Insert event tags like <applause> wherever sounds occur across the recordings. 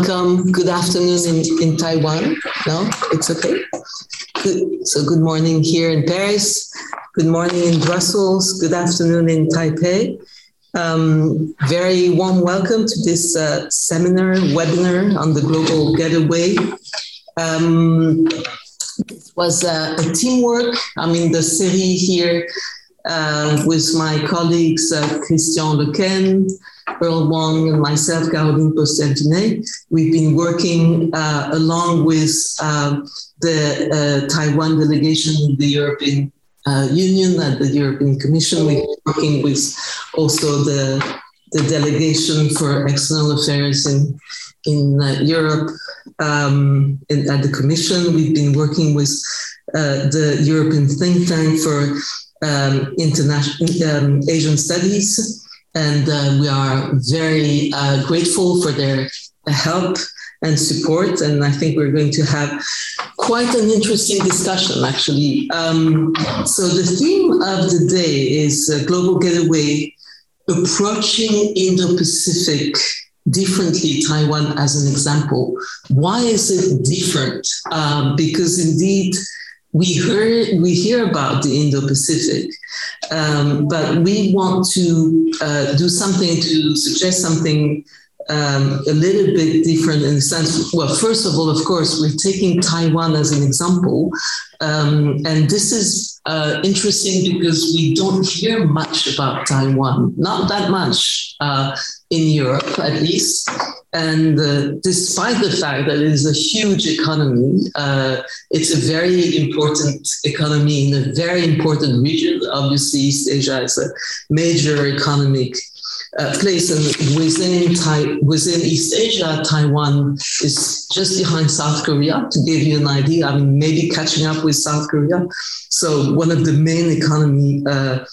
welcome. Good afternoon in, in Taiwan. No, it's okay. Good. So, good morning here in Paris. Good morning in Brussels. Good afternoon in Taipei. Um, very warm welcome to this uh, seminar, webinar on the global gateway. Um, it was uh, a teamwork. I mean, the city here uh, with my colleagues uh, Christian Lequesne, Earl Wang, and myself, Karoline Postel We've been working uh, along with uh, the uh, Taiwan delegation in the European uh, Union and the European Commission. We've been working with also the, the delegation for external affairs in, in Europe um, in, at the Commission. We've been working with the European think tank for um, international um, Asian studies, and uh, we are very uh, grateful for their help and support. And I think we're going to have quite an interesting discussion, actually. Um, so the theme of the day is uh, global gateway approaching Indo-Pacific differently taiwan as an example why is it different um, because indeed we heard we hear about the Indo-Pacific, um, but we want to uh, do something to suggest something um, a little bit different in the sense. Well, first of all, of course, we're taking Taiwan as an example, um, and this is uh, interesting because we don't hear much about Taiwan, not that much uh, in Europe, at least. And uh, despite the fact that it is a huge economy, uh, it's a very important economy in a very important region. Obviously, East Asia is a major economic uh, place, and within within East Asia, Taiwan is just behind South Korea. To give you an idea, I mean, maybe catching up with South Korea. So one of the main economy uh,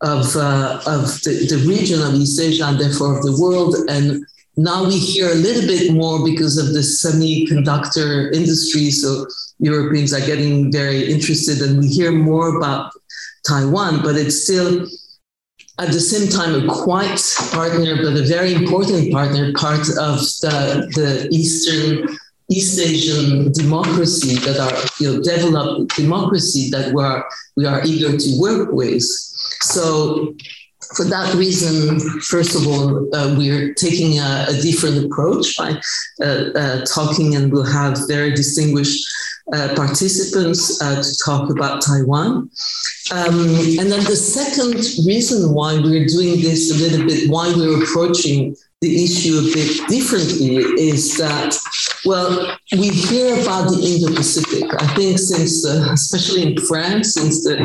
of uh, of the, the region of East Asia and therefore of the world, and now we hear a little bit more because of the semiconductor industry. So Europeans are getting very interested, and we hear more about Taiwan, but it's still at the same time a quiet partner, but a very important partner, part of the, the Eastern East Asian democracy that are you know developed democracy that we are we are eager to work with. So for that reason, first of all, uh, we're taking a, a, different approach by uh, uh, talking, and we'll have very distinguished uh, participants uh, to talk about Taiwan. Um, and then the second reason why we're doing this a little bit, why we're approaching the issue a bit differently is that, well, we hear about the Indo-Pacific. I think since, uh, especially in France, since the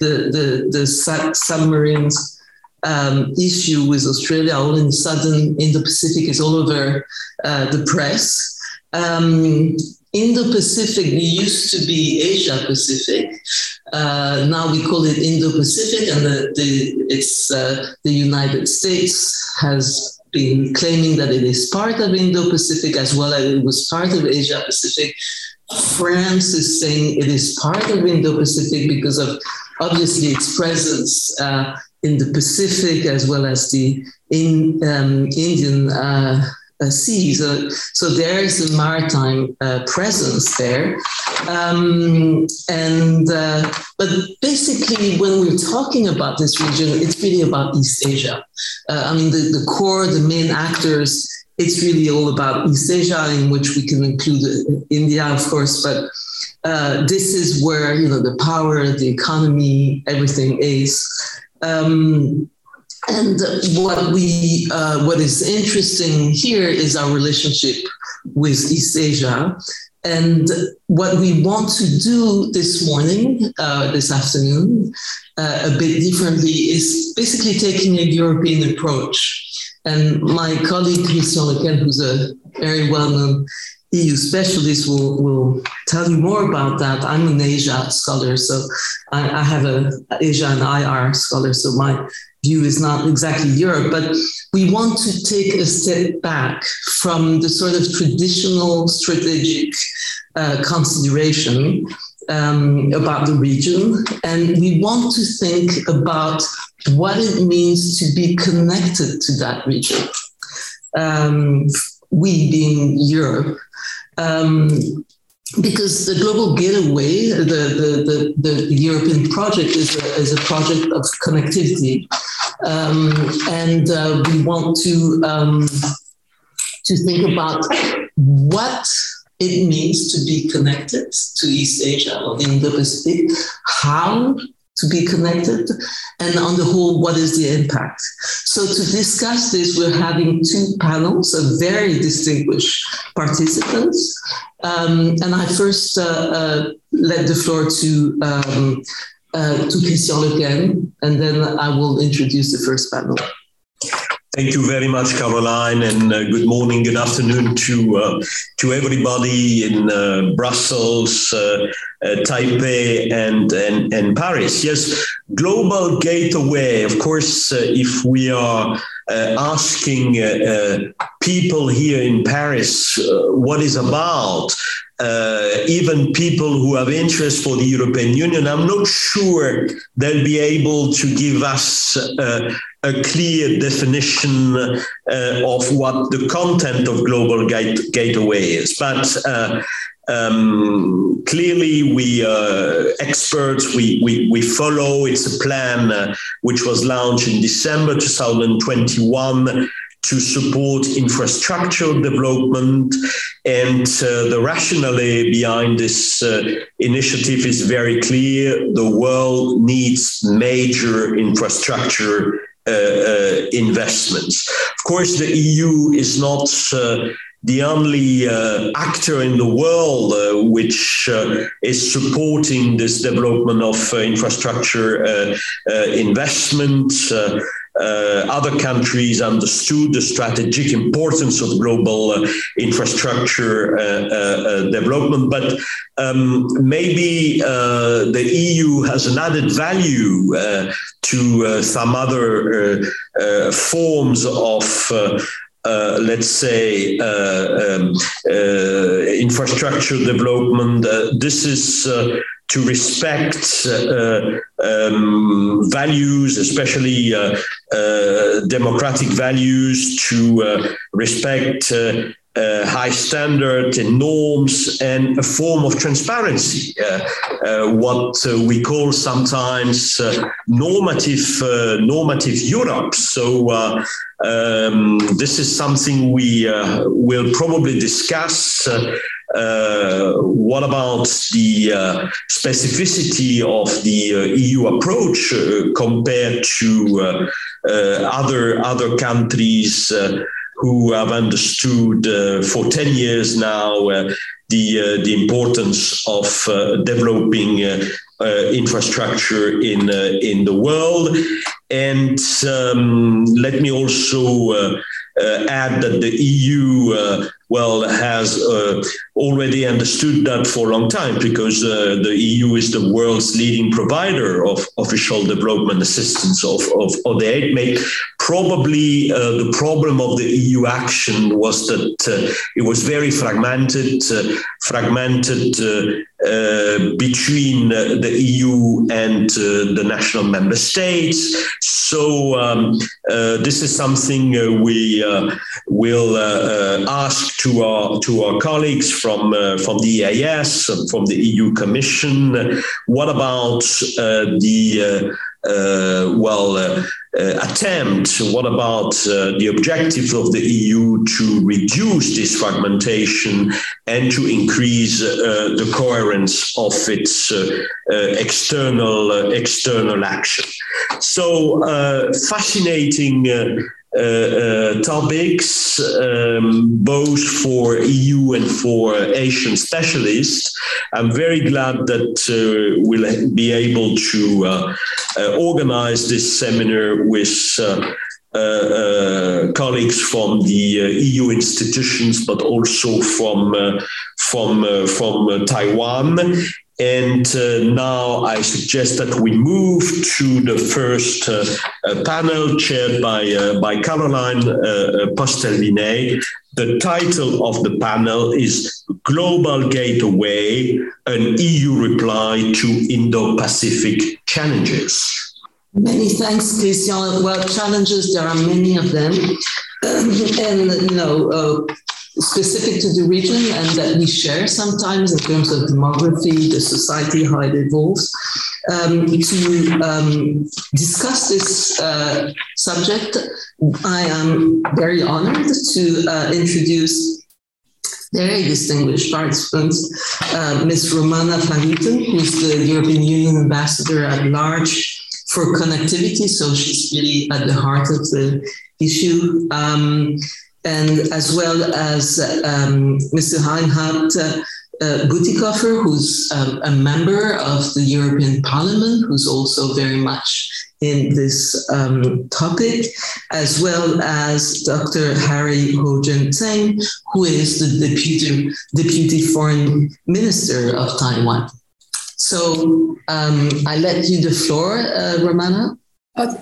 the the, the submarines um, issue with Australia, all of a sudden Indo-Pacific is all over uh, the press. Um, Indo-Pacific we used to be Asia-Pacific. Uh, now we call it Indo-Pacific, and the, the, it's uh, the United States has been claiming that it is part of Indo-Pacific as well as it was part of Asia-Pacific. France is saying it is part of Indo-Pacific because of obviously its presence uh, in the Pacific as well as the in, um, Indian uh, uh, sea. So, so there is a maritime uh, presence there. Um, and uh, but basically, when we're talking about this region, it's really about East Asia. Uh, I mean, the, the core, the main actors. It's really all about East Asia, in which we can include uh, India, of course, but uh, this is where you know the power, the economy, everything is. Um, and what we uh, what is interesting here is our relationship with East Asia. And what we want to do this morning, uh, this afternoon, uh, a bit differently, is basically taking a European approach. And my colleague Christian Lequesne, who's a very well-known EU specialist will, will tell you more about that. I'm an Asia scholar, so I, I have a Asia and IR scholar, so my view is not exactly Europe, but we want to take a step back from the sort of traditional strategic uh, consideration um, about the region, and we want to think about what it means to be connected to that region. Um, we being Europe. Um, because the global gateway, the, the, the, the, European project is a, is a project of connectivity. Um, and uh, we want to, um, to think about what it means to be connected to East Asia or the Indo-Pacific, how to be connected, and on the whole, what is the impact? So to discuss this, we're having two panels of very distinguished participants. Um, and I first uh, uh, let the floor to um, uh, to Christian Lequesne, and then I will introduce the first panel. Thank you very much, Karoline, and uh, good morning, good afternoon to uh, to everybody in uh, Brussels, uh, uh, Taipei, and, and and Paris. Yes, global gateway. Of course, uh, if we are asking people here in Paris what is about, uh, even people who have interest for the European Union, I'm not sure they'll be able to give us uh, a clear definition uh, of what the content of Global Gate- Gateway is. But uh, um, clearly, we uh, experts we, we we follow. It's a plan uh, which was launched in December 2021 to support infrastructure development. And uh, the rationale behind this uh, initiative is very clear. The world needs major infrastructure investments. Of course, the EU is not uh, the only uh, actor in the world uh, which uh, is supporting this development of infrastructure investment. Uh, other countries understood the strategic importance of global uh, infrastructure uh, development, but um, maybe the EU has an added value to some other forms of uh, let's say, uh, um, uh, infrastructure development. this is to respect uh, um, values, especially uh, uh, democratic values, to respect uh, high standards and norms and a form of transparency, uh, uh, what we call sometimes normative normative Europe. So um, this is something we will probably discuss. Uh, what about the uh, specificity of the uh, EU approach compared to other other countries who have understood uh, for 10 years now uh, the, uh, the importance of developing infrastructure in, in the world. And um, let me also add that the EU well, has uh, already understood that for a long time because uh, the EU is the world's leading provider of official development assistance of, of, aid made. Probably uh, the problem of the EU action was that uh, it was very fragmented, uh, fragmented uh, uh, between the EU and uh, the national member states. So um, this is something we will ask to our to our colleagues from from the EAS from the EU Commission. What about the Uh, well, uh, uh, attempt, what about uh, the objective of the EU to reduce this fragmentation and to increase uh, the coherence of its external external action? So fascinating uh, topics, um, both for EU and for Asian specialists. I'm very glad that uh, we'll be able to organize this seminar with. Uh, uh, colleagues from the uh, EU institutions, but also from from from Taiwan. And uh, now I suggest that we move to the first uh, uh, panel chaired by, uh, by Karoline uh, uh, Postel-Vinay. The title of the panel is Global Gateway, an EU reply to Indo-Pacific challenges. Many thanks, Christian. Well, challenges, there are many of them. <clears throat> And, you know, specific to the region and that we share sometimes in terms of demography, the society, how it evolves. Um, to um, discuss this uh, subject, I am very honored to uh, introduce very distinguished participants, uh, Ms. Romana Van who's the European Union ambassador at large for connectivity. So she's really at the heart of the issue. Um, and as well as um, Mr. Reinhard uh, uh, who's um, a member of the European Parliament, who's also very much in this um, topic, as well as Dr. Harry Ho-Jen Tseng, who is the deputy, deputy foreign minister of Taiwan. So um, I let you the floor, uh, Romana. Uh,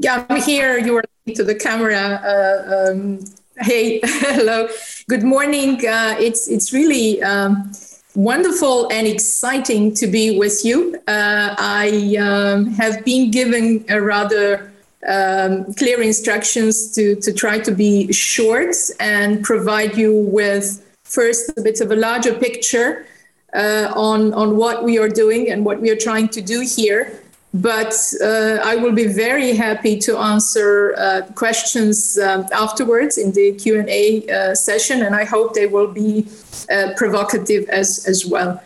yeah, I'm here. You are to the camera. Uh, um, hey, <laughs> hello. Good morning. Uh, it's it's really um, wonderful and exciting to be with you. Uh, I um, have been given a rather um, clear instructions to to try to be short and provide you with first a bit of a larger picture uh, on, on what we are doing and what we are trying to do here. But uh, I will be very happy to answer uh, questions um, afterwards in the Q&A uh, session, and I hope they will be uh, provocative as, as well.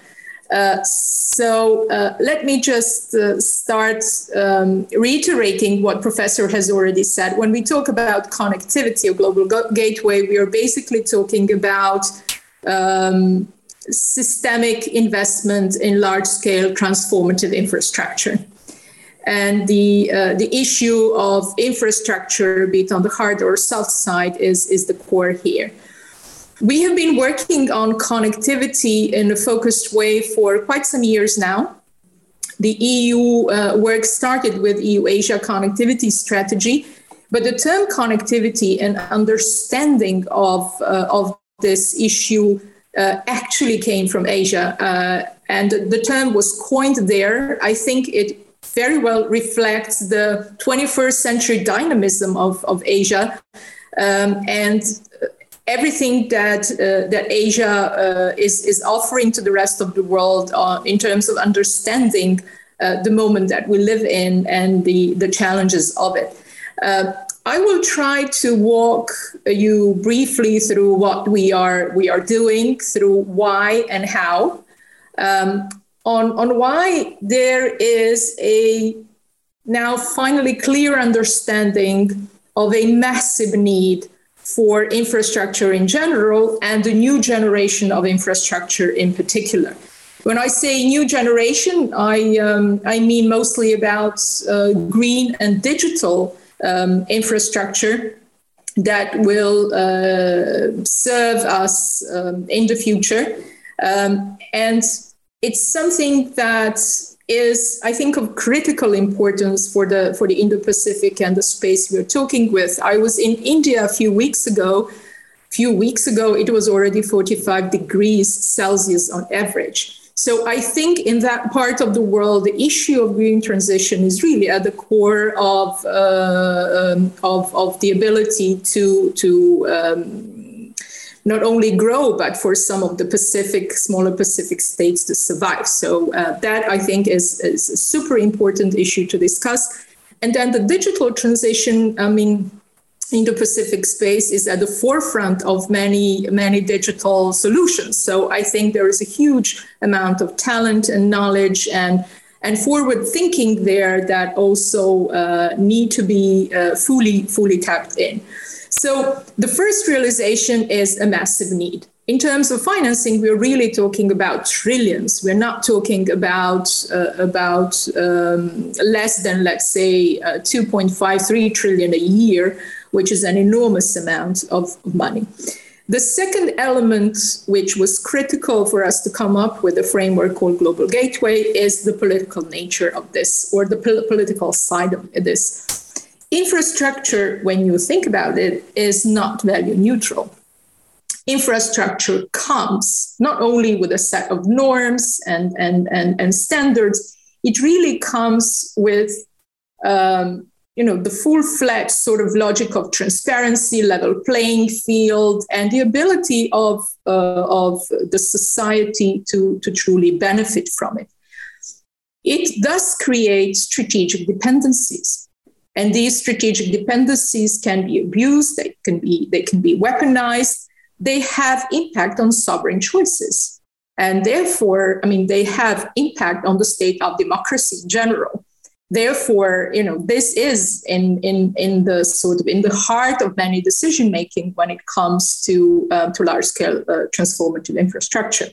Uh, so let me just start um, reiterating what Professor has already said. When we talk about connectivity or global gateway, we are basically talking about um, systemic investment in large scale transformative infrastructure. And the, uh, the issue of infrastructure, be it on the hard or soft side, is, is the core here. We have been working on connectivity in a focused way for quite some years now. The EU uh, work started with EU Asia connectivity strategy, but the term connectivity and understanding of, uh, of this issue uh, actually came from Asia. Uh, and the term was coined there. I think it very well reflects the 21st century dynamism of, of Asia um, and everything that, uh, that Asia uh, is, is offering to the rest of the world uh, in terms of understanding uh, the moment that we live in and the, the challenges of it. I will try to walk you briefly through what we are we are doing, through why and how. Um, on on why there is a now finally clear understanding of a massive need for infrastructure in general and the new generation of infrastructure in particular. When I say new generation, I, um, I mean mostly about uh, green and digital um, infrastructure that will uh, serve us um, in the future. Um, and it's something that is, I think, of critical importance for the for the Indo-Pacific and the space we're talking with. I was in India a few weeks ago. A few weeks ago, it was already 45 degrees Celsius on average. So I think in that part of the world, the issue of green transition is really at the core of uh, um, of, of the ability to to um, not only grow, but for some of the Pacific, smaller Pacific states to survive. So uh, that I think is, is a super important issue to discuss. And then the digital transition, I mean, Indo-Pacific space is at the forefront of many, many digital solutions. So I think there is a huge amount of talent and knowledge and and forward thinking there that also uh, need to be uh, fully fully tapped in. So the first realization is a massive need. In terms of financing, we're really talking about trillions. We're not talking about uh, about um, less than, let's say, uh, 2.53 trillion a year which is an enormous amount of money. The second element, which was critical for us to come up with a framework called Global Gateway, is the political nature of this, or the pol- political side of this. Infrastructure, when you think about it, is not value neutral. Infrastructure comes not only with a set of norms and, and, and, and standards, it really comes with um, you know the full-fledged sort of logic of transparency level playing field and the ability of uh, of the society to to truly benefit from it it does create strategic dependencies and these strategic dependencies can be abused they can be they can be weaponized. They have impact on sovereign choices. And therefore i mean they have impact on the state of democracy in general. Therefore you know this is in in in the sort of in the heart of many decision making when it comes to uh, to large scale uh, transformative infrastructure.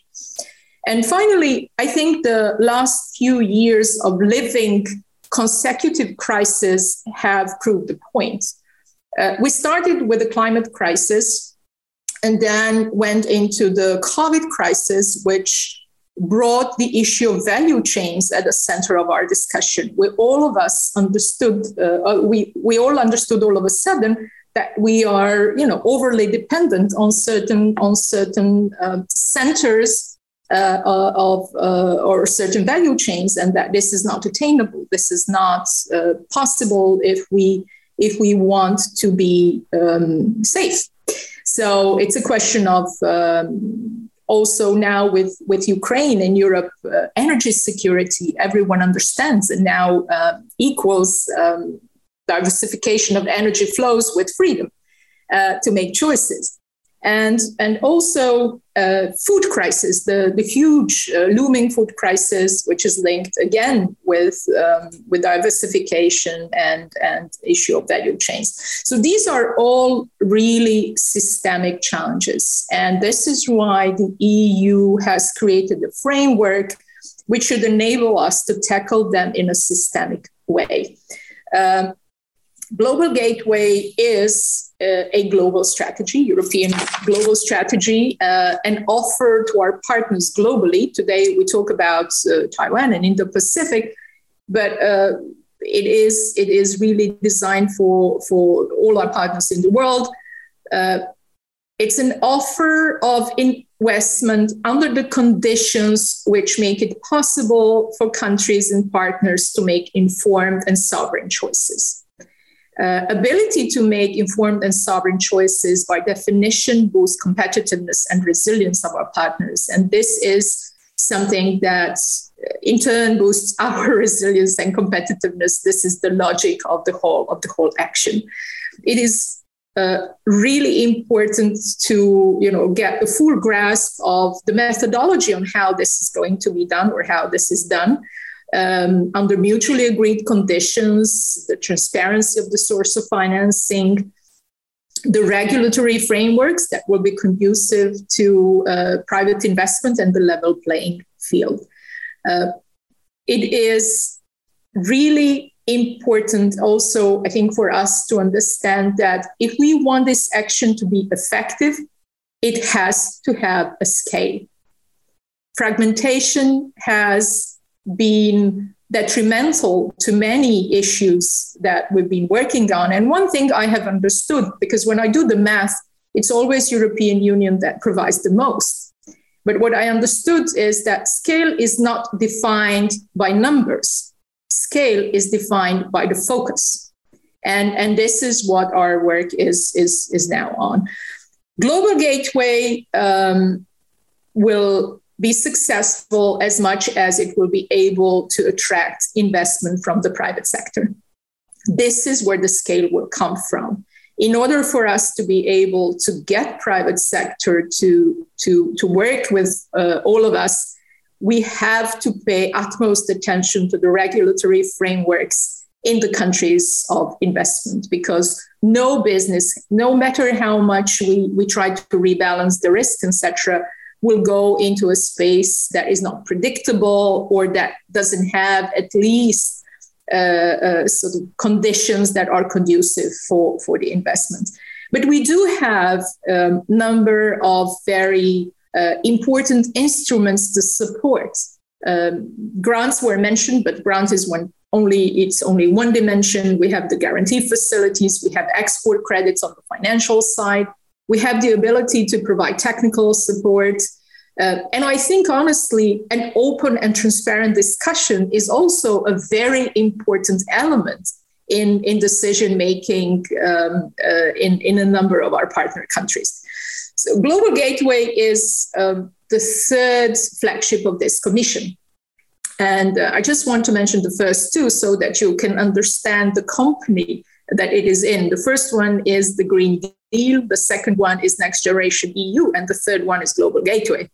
And finally i think the last few years of living consecutive crises have proved the point uh, we started with the climate crisis and then went into the covid crisis which brought the issue of value chains at the center of our discussion. We all of us understood, uh, uh, we, we all understood all of a sudden that we are, you know, overly dependent on certain on certain uh, centers uh, uh of uh, or certain value chains, and that this is not attainable. This is not possible if we if we want to be um, safe. So it's a question of um, also now with, with Ukraine and Europe, uh, energy security, everyone understands and now uh, equals um, diversification of energy flows with freedom uh, to make choices and and also uh, food crisis, the the huge uh, looming food crisis, which is linked again with um, with diversification and and issue of value chains. So these are all really systemic challenges, and this is why the EU has created a framework which should enable us to tackle them in a systemic way. Um, Global Gateway is uh, a global strategy, European global strategy, uh, and offer to our partners globally. Today we talk about uh, Taiwan and Indo-Pacific, but uh, it is it is really designed for for all our partners in the world. Uh, it's an offer of investment under the conditions which make it possible for countries and partners to make informed and sovereign choices uh, ability to make informed and sovereign choices by definition boosts competitiveness and resilience of our partners. And this is something that uh, in turn boosts <laughs> our resilience and competitiveness. This is the logic of the whole of the whole action. It is uh, really important to you know get a full grasp of the methodology on how this is going to be done or how this is done um, under mutually agreed conditions, the transparency of the source of financing, the regulatory frameworks that will be conducive to uh, private investment and the level playing field. Uh, it is really important also, I think, for us to understand that if we want this action to be effective, it has to have a scale. Fragmentation has been detrimental to many issues that we've been working on. And one thing I have understood, because when I do the math, it's always European Union that provides the most. But what I understood is that scale is not defined by numbers. Scale is defined by the focus. And, and this is what our work is, is, is now on. Global Gateway um, will be successful as much as it will be able to attract investment from the private sector. This is where the scale will come from. In order for us to be able to get private sector to, to, to work with uh, all of us, we have to pay utmost attention to the regulatory frameworks in the countries of investment because no business, no matter how much we, we try to rebalance the risk, etc., will go into a space that is not predictable or that doesn't have at least uh, uh, sort of conditions that are conducive for, for the investment. But we do have a um, number of very uh, important instruments to support. Um, grants were mentioned, but grant is one only it's only one dimension. We have the guarantee facilities, we have export credits on the financial side, we have the ability to provide technical support. Uh, and I think, honestly, an open and transparent discussion is also a very important element in, in decision making um, uh, in, in a number of our partner countries. So, Global Gateway is um, the third flagship of this commission. And uh, I just want to mention the first two so that you can understand the company that it is in. The first one is the Green Deal, the second one is Next Generation EU, and the third one is Global Gateway.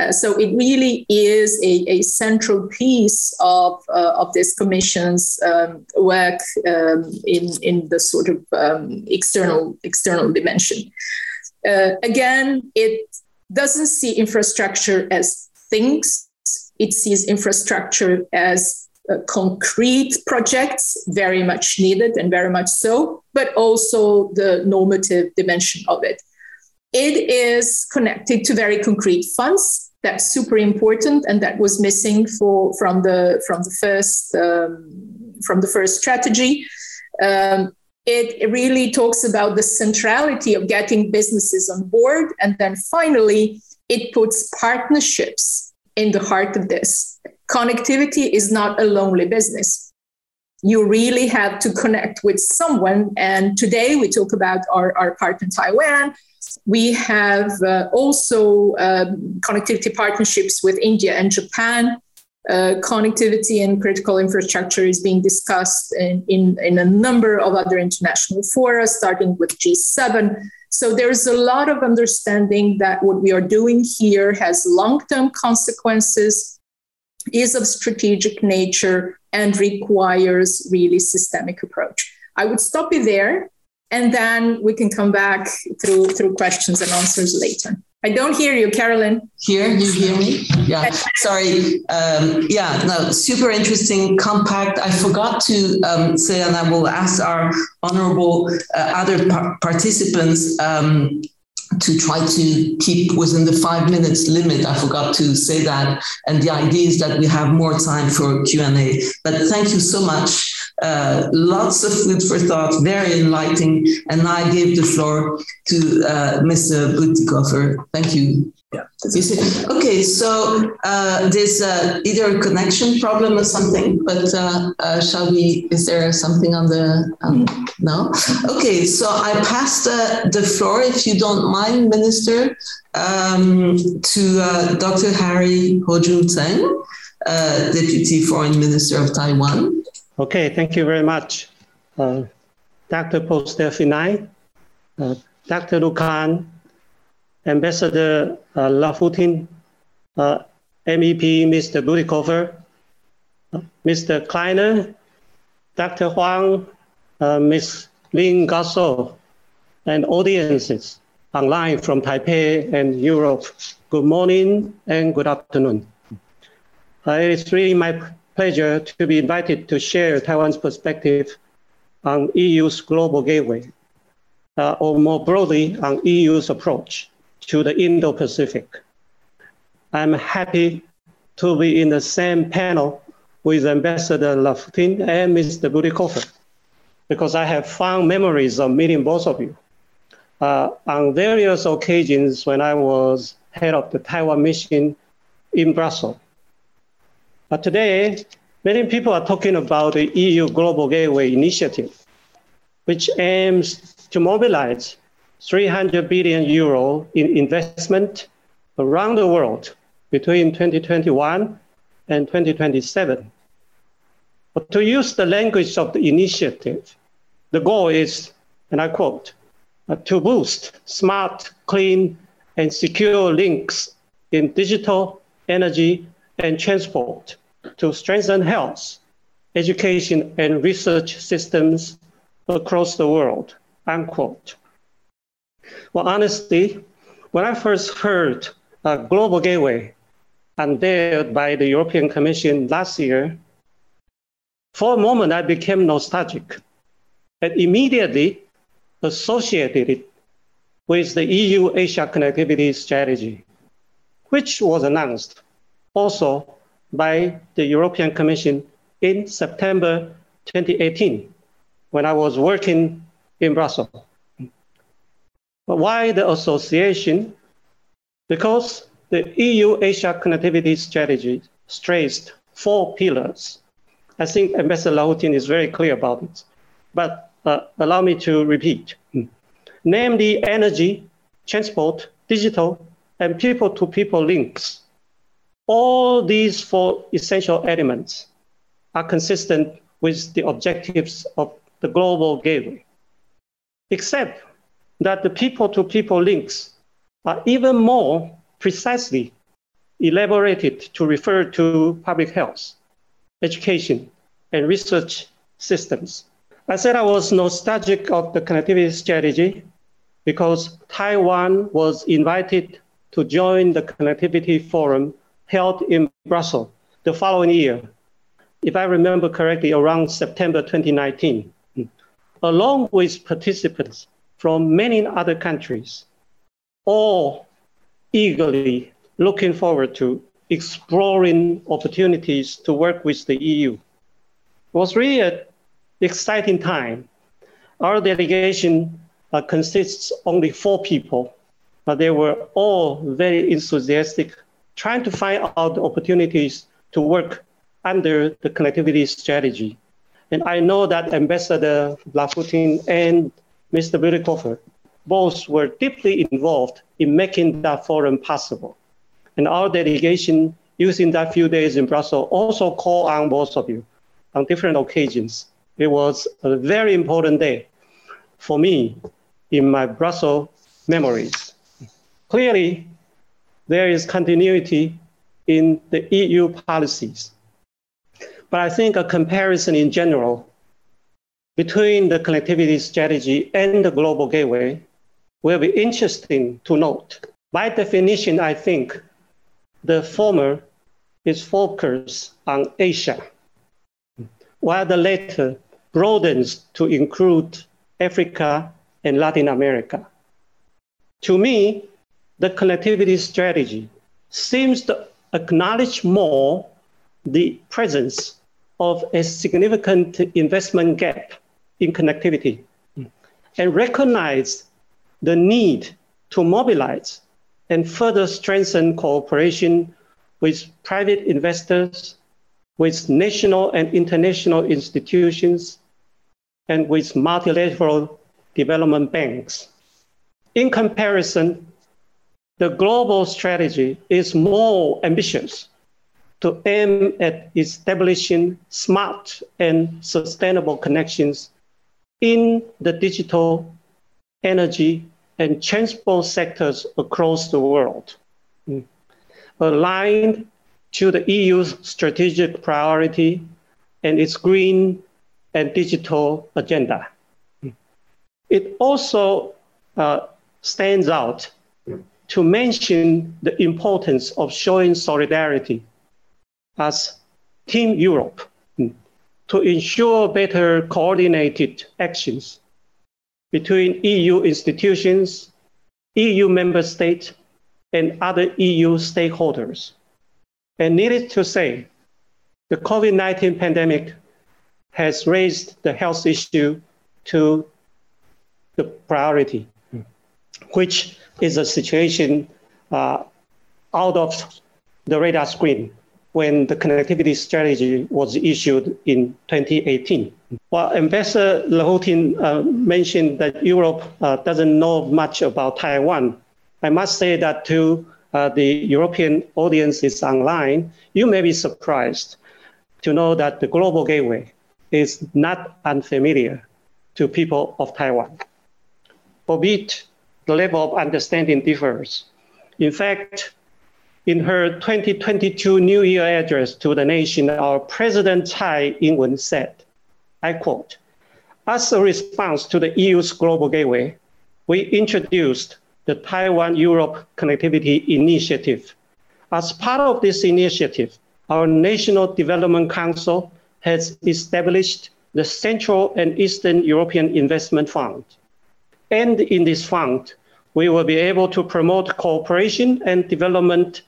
Uh, so it really is a, a central piece of, uh, of this commission's um, work um, in, in the sort of um, external, external dimension. Uh, again, it doesn't see infrastructure as things, it sees infrastructure as uh, concrete projects, very much needed and very much so, but also the normative dimension of it. It is connected to very concrete funds. That's super important, and that was missing for from the from the first um, from the first strategy. Um, it really talks about the centrality of getting businesses on board, and then finally, it puts partnerships in the heart of this. Connectivity is not a lonely business you really have to connect with someone. And today we talk about our, our part in Taiwan. We have uh, also um, connectivity partnerships with India and Japan. Uh, connectivity and critical infrastructure is being discussed in, in, in a number of other international fora, starting with G7. So there's a lot of understanding that what we are doing here has long term consequences, is of strategic nature, and requires really systemic approach. I would stop you there and then we can come back through through questions and answers later. I don't hear you, Karoline. Here, you hear me? Yeah, sorry. Um, yeah, no, super interesting, compact. I forgot to um, say, and I will ask our honorable uh, other par- participants um, to try to keep within the five minutes limit. I forgot to say that. And the idea is that we have more time for Q&A. But thank you so much. Uh, lots of food for thought, very enlightening. And I give the floor to uh, Mr. Bütikofer. Thank you. Yeah. Okay, so uh, there's uh, either a connection problem or something, but uh, uh, shall we? Is there something on the? Um, no. Okay, so I pass the, the floor, if you don't mind, Minister, um, to uh, Dr. Harry Ho-Jen Tseng, uh, Deputy Foreign Minister of Taiwan. Okay, thank you very much, Dr. Postel-Vinay, Dr. Lequesne, Ambassador uh, Lafontaine, uh, MEP Mr. Bütikofer, uh, Mr. Kleiner, Dr. Huang, uh, Ms. Lin Gasso, and audiences online from Taipei and Europe. Good morning and good afternoon. Uh, it's really my pleasure to be invited to share Taiwan's perspective on EU's global gateway, uh, or more broadly on EU's approach to the Indo-Pacific. I'm happy to be in the same panel with Ambassador Lafontaine and Mr. Bütikofer because I have fond memories of meeting both of you. Uh, on various occasions when I was head of the Taiwan mission in Brussels. But today, many people are talking about the EU Global Gateway Initiative, which aims to mobilize 300 billion euro in investment around the world between 2021 and 2027. But to use the language of the initiative, the goal is, and I quote, uh, to boost smart, clean, and secure links in digital, energy, and transport to strengthen health, education, and research systems across the world, unquote. Well, honestly, when I first heard a global gateway unveiled by the European Commission last year, for a moment I became nostalgic and immediately associated it with the EU Asia connectivity strategy, which was announced also by the European Commission in September 2018 when I was working in Brussels. But why the association? Because the EU Asia connectivity strategy stressed four pillars. I think Ambassador Lafontaine is very clear about it. but uh, allow me to repeat. Namely, energy, transport, digital, and people-to-people links. All these four essential elements are consistent with the objectives of the global gateway, except that the people-to-people links are even more precisely elaborated to refer to public health, education, and research systems. I said I was nostalgic of the connectivity strategy because Taiwan was invited to join the connectivity forum held in Brussels the following year, if I remember correctly, around September 2019, along with participants from many other countries, all eagerly looking forward to exploring opportunities to work with the EU. It was really an exciting time. Our delegation uh, consists only four people, but they were all very enthusiastic, trying to find out opportunities to work under the connectivity strategy. And I know that Ambassador Lafountain and Mr. Bütikofer both were deeply involved in making that forum possible. And our delegation, using that few days in Brussels, also called on both of you on different occasions. It was a very important day for me in my Brussels memories. Clearly, there is continuity in the EU policies. But I think a comparison in general between the connectivity strategy and the global gateway will be interesting to note. By definition, I think the former is focused on Asia, while the latter broadens to include Africa and Latin America. To me, the connectivity strategy seems to acknowledge more the presence of a significant investment gap in connectivity and recognize the need to mobilize and further strengthen cooperation with private investors, with national and international institutions, and with multilateral development banks. In comparison, the global strategy is more ambitious to aim at establishing smart and sustainable connections in the digital, energy, and transport sectors across the world, mm. aligned to the EU's strategic priority and its green and digital agenda. It also uh, stands out to mention the importance of showing solidarity as Team Europe to ensure better coordinated actions between EU institutions, EU member states, and other EU stakeholders. And needless to say, the COVID 19 pandemic has raised the health issue to the priority, which is a situation uh, out of the radar screen when the connectivity strategy was issued in 2018. Well, Ambassador Lafountain uh, mentioned that Europe uh, doesn't know much about Taiwan. I must say that to uh, the European audiences online, you may be surprised to know that the global gateway is not unfamiliar to people of Taiwan. Albeit the level of understanding differs. In fact, in her 2022 New Year address to the nation, our President Tsai Ing-wen said, I quote, as a response to the EU's global gateway, we introduced the Taiwan Europe Connectivity Initiative. As part of this initiative, our National Development Council has established the Central and Eastern European Investment Fund. And in this fund, we will be able to promote cooperation and development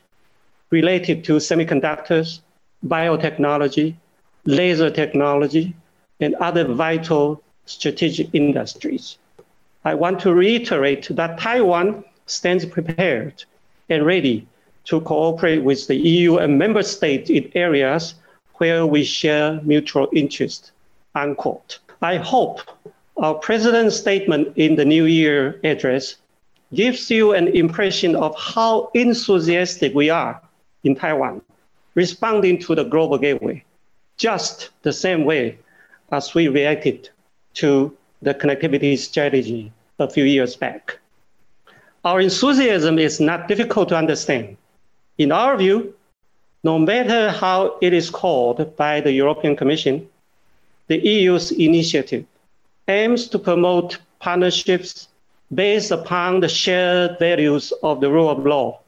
related to semiconductors, biotechnology, laser technology, and other vital strategic industries. I want to reiterate that Taiwan stands prepared and ready to cooperate with the EU and member states in areas where we share mutual interest, unquote. I hope our president's statement in the New Year address gives you an impression of how enthusiastic we are in Taiwan, responding to the global gateway, just the same way as we reacted to the connectivity strategy a few years back. Our enthusiasm is not difficult to understand. In our view, no matter how it is called by the European Commission, the EU's initiative aims to promote partnerships based upon the shared values of the rule of law,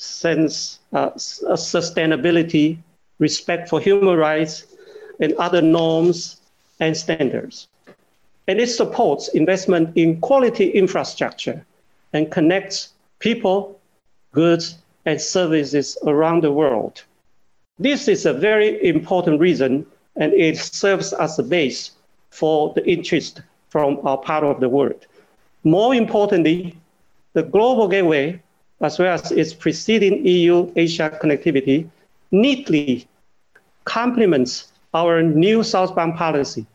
sense, uh, sustainability, respect for human rights, and other norms and standards. And it supports investment in quality infrastructure and connects people, goods, and services around the world. This is a very important reason, and it serves as a base for the interest from our part of the world. More importantly, the global gateway, as well as its preceding EU Asia connectivity, neatly complements our new southbound policy,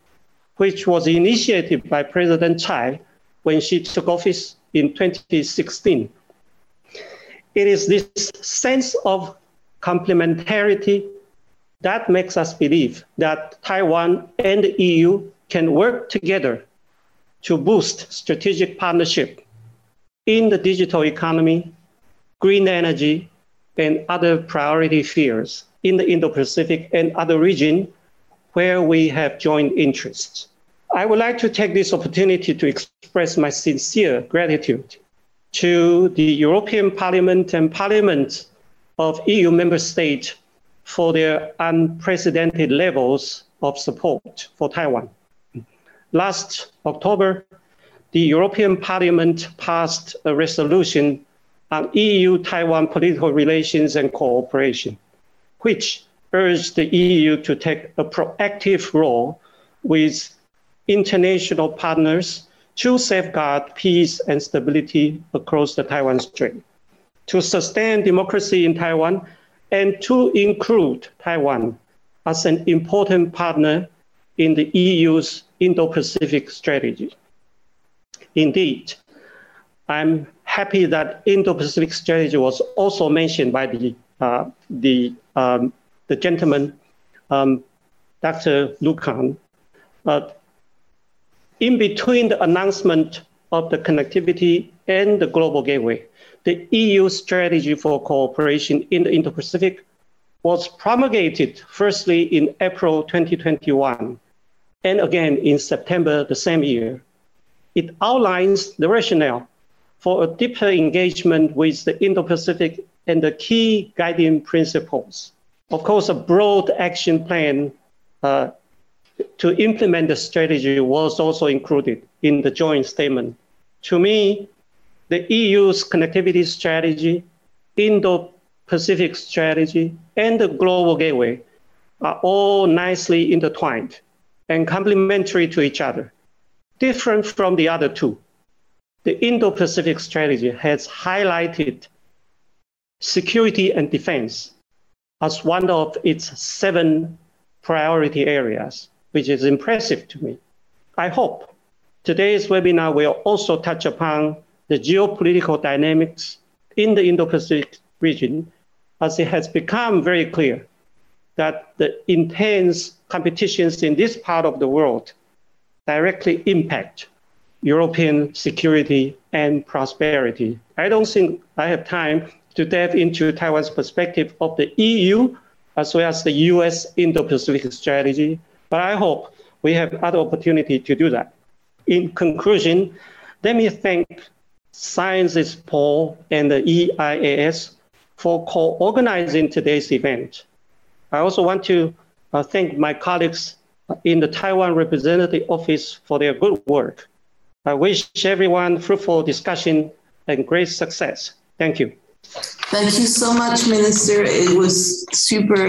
which was initiated by President Tsai when she took office in 2016. It is this sense of complementarity that makes us believe that Taiwan and the EU can work together to boost strategic partnership in the digital economy, green energy, and other priority fields in the Indo-Pacific and other regions where we have joint interests. I would like to take this opportunity to express my sincere gratitude to the European Parliament and Parliament of EU member states for their unprecedented levels of support for Taiwan. Last October, the European Parliament passed a resolution on EU Taiwan political relations and cooperation, which urged the EU to take a proactive role with international partners to safeguard peace and stability across the Taiwan Strait, to sustain democracy in Taiwan, and to include Taiwan as an important partner in the EU's Indo-Pacific strategy. Indeed, I'm happy that Indo-Pacific strategy was also mentioned by the, uh, the, um, the gentleman, um, Dr. Lucan. Uh, in between the announcement of the connectivity and the global gateway, the EU strategy for cooperation in the Indo-Pacific was promulgated firstly in April 2021 and again in September the same year. It outlines the rationale for a deeper engagement with the Indo-Pacific and the key guiding principles. Of course, a broad action plan uh, to implement the strategy was also included in the joint statement. To me, the EU's connectivity strategy, Indo-Pacific strategy, and the global gateway are all nicely intertwined and complementary to each other. Different from the other two, the Indo-Pacific strategy has highlighted security and defense as one of its seven priority areas, which is impressive to me. I hope today's webinar will also touch upon the geopolitical dynamics in the Indo-Pacific region as it has become very clear that the intense competitions in this part of the world directly impact European security and prosperity. I don't think I have time to delve into Taiwan's perspective of the EU as well as the US Indo-Pacific strategy, but I hope we have other opportunity to do that. In conclusion, let me thank Sciences Po and the EIAS for co-organizing today's event. I also want to uh, thank my colleagues in the Taiwan Representative Office for their good work. I wish everyone fruitful discussion and great success. Thank you. Thank you so much, Minister. It was super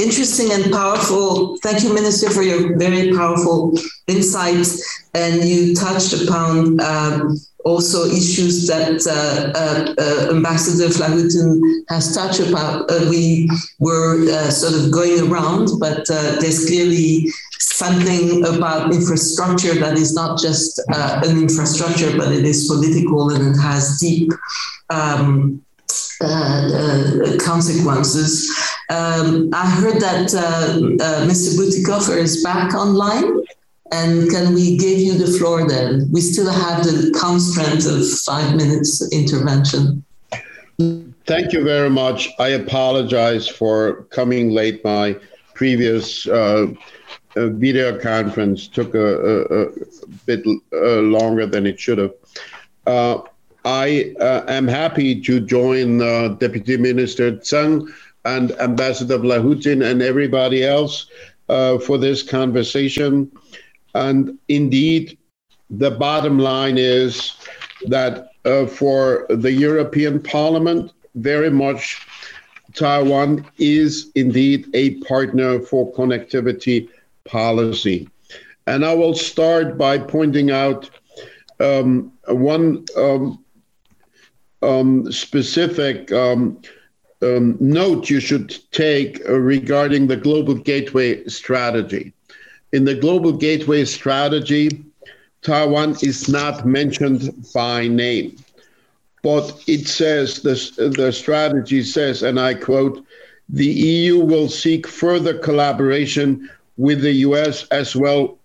interesting and powerful. Thank you, Minister, for your very powerful insights. And you touched upon um, also issues that uh, uh, uh Ambassador Vlahutin has touched upon. Uh, we were uh, sort of going around, but there's clearly something about infrastructure that is not just an infrastructure, but it is political and it has deep um, consequences. Um, I heard that Mr. Bütikofer is back online. And can we give you the floor then? We still have the constraint of five minutes intervention. Thank you very much. I apologize for coming late. My previous uh, uh, video conference took a, a, a bit uh, longer than it should have. Uh, I uh, am happy to join uh, Deputy Minister Zhang and Ambassador Vlahutin and everybody else for this conversation. And indeed, the bottom line is that uh, for the European Parliament, very much Taiwan is indeed a partner for connectivity policy. And I will start by pointing out um, one um, um, specific um, um, note you should take regarding the Global Gateway strategy in the Global Gateway strategy, Taiwan is not mentioned by name. But it says, this, the strategy says, and I quote, the EU will seek further collaboration with the US as well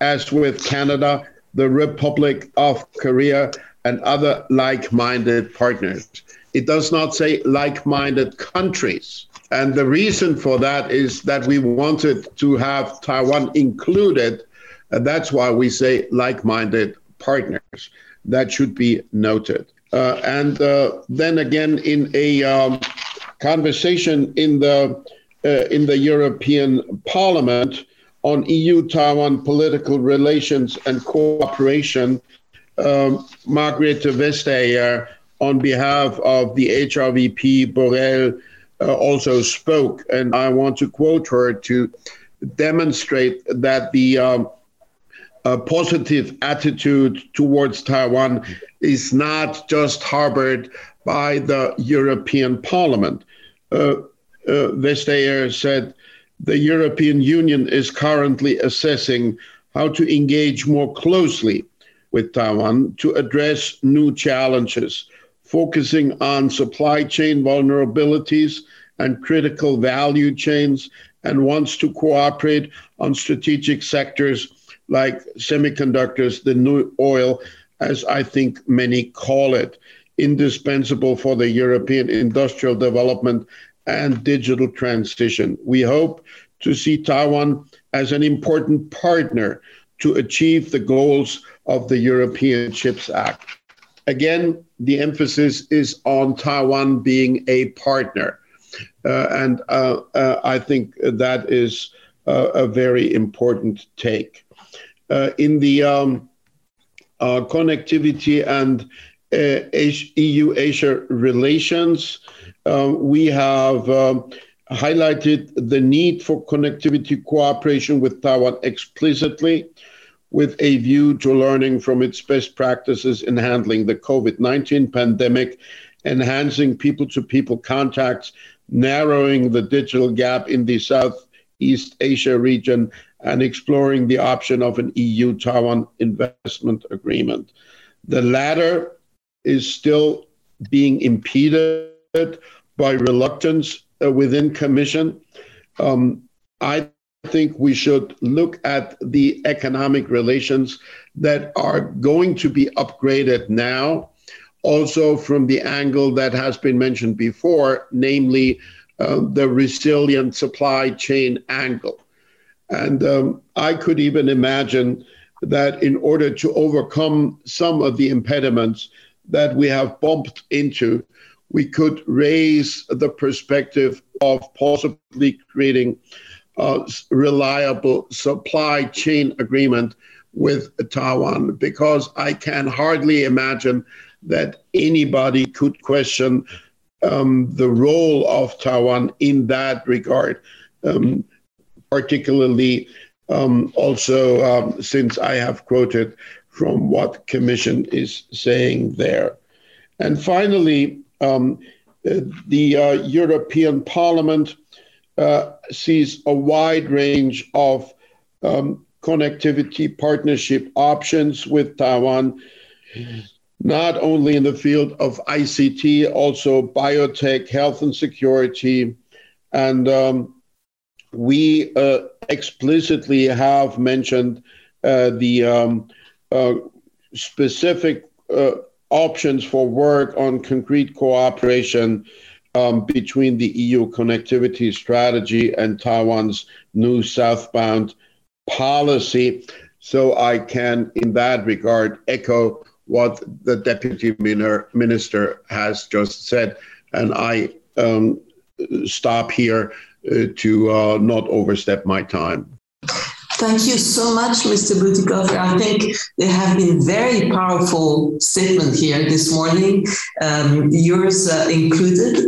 as with Canada, the Republic of Korea, and other like minded partners. It does not say like minded countries. And the reason for that is that we wanted to have Taiwan included. And that's why we say like minded partners. That should be noted. Uh, and uh, then again, in a um, conversation in the in the European Parliament on EU-Taiwan political relations and cooperation, um, Margrethe Vestager, on behalf of the HRVP Borrell uh, also spoke, and I want to quote her to demonstrate that the um, positive attitude towards Taiwan is not just harbored by the European Parliament. Uh, uh, Vestager said the European Union is currently assessing how to engage more closely with Taiwan to address new challenges focusing on supply chain vulnerabilities and critical value chains, and wants to cooperate on strategic sectors like semiconductors, the new oil, as I think many call it, indispensable for the European industrial development and digital transition. We hope to see Taiwan as an important partner to achieve the goals of the European Chips Act. Again, the emphasis is on Taiwan being a partner. Uh, and uh, uh, I think that is a very important take. in the um, connectivity and EU Asia relations, we have um, highlighted the need for connectivity cooperation with Taiwan explicitly with a view to learning from its best practices in handling the COVID 19 pandemic, enhancing people to people contacts, narrowing the digital gap in the Southeast Asia region, and exploring the option of an EU Taiwan investment agreement. The latter is still being impeded by reluctance uh, within Commission. Um, I think we should look at the economic relations that are going to be upgraded now, also from the angle that has been mentioned before, namely uh, the resilient supply chain angle. And um, I could even imagine that in order to overcome some of the impediments that we have bumped into, we could raise the perspective of possibly creating a reliable supply chain agreement with Taiwan because I can hardly imagine that anybody could question um, the role of Taiwan in that regard, um, particularly um, also um, since I have quoted from what Commission is saying there. And finally, um, the uh, European Parliament uh, sees a wide range of um, connectivity partnership options with Taiwan, not only in the field of ICT, also biotech, health and security. And um, we uh, explicitly have mentioned uh, the um, uh, specific uh, options for work on concrete cooperation um, between the EU connectivity strategy and Taiwan's new southbound policy. So I can, in that regard, echo what the deputy minister has just said. And I um, stop here uh, to uh, not overstep my time. Thank you so much, Mr. Bütikofer. I think there have been very powerful statements here this morning, um, yours uh, included.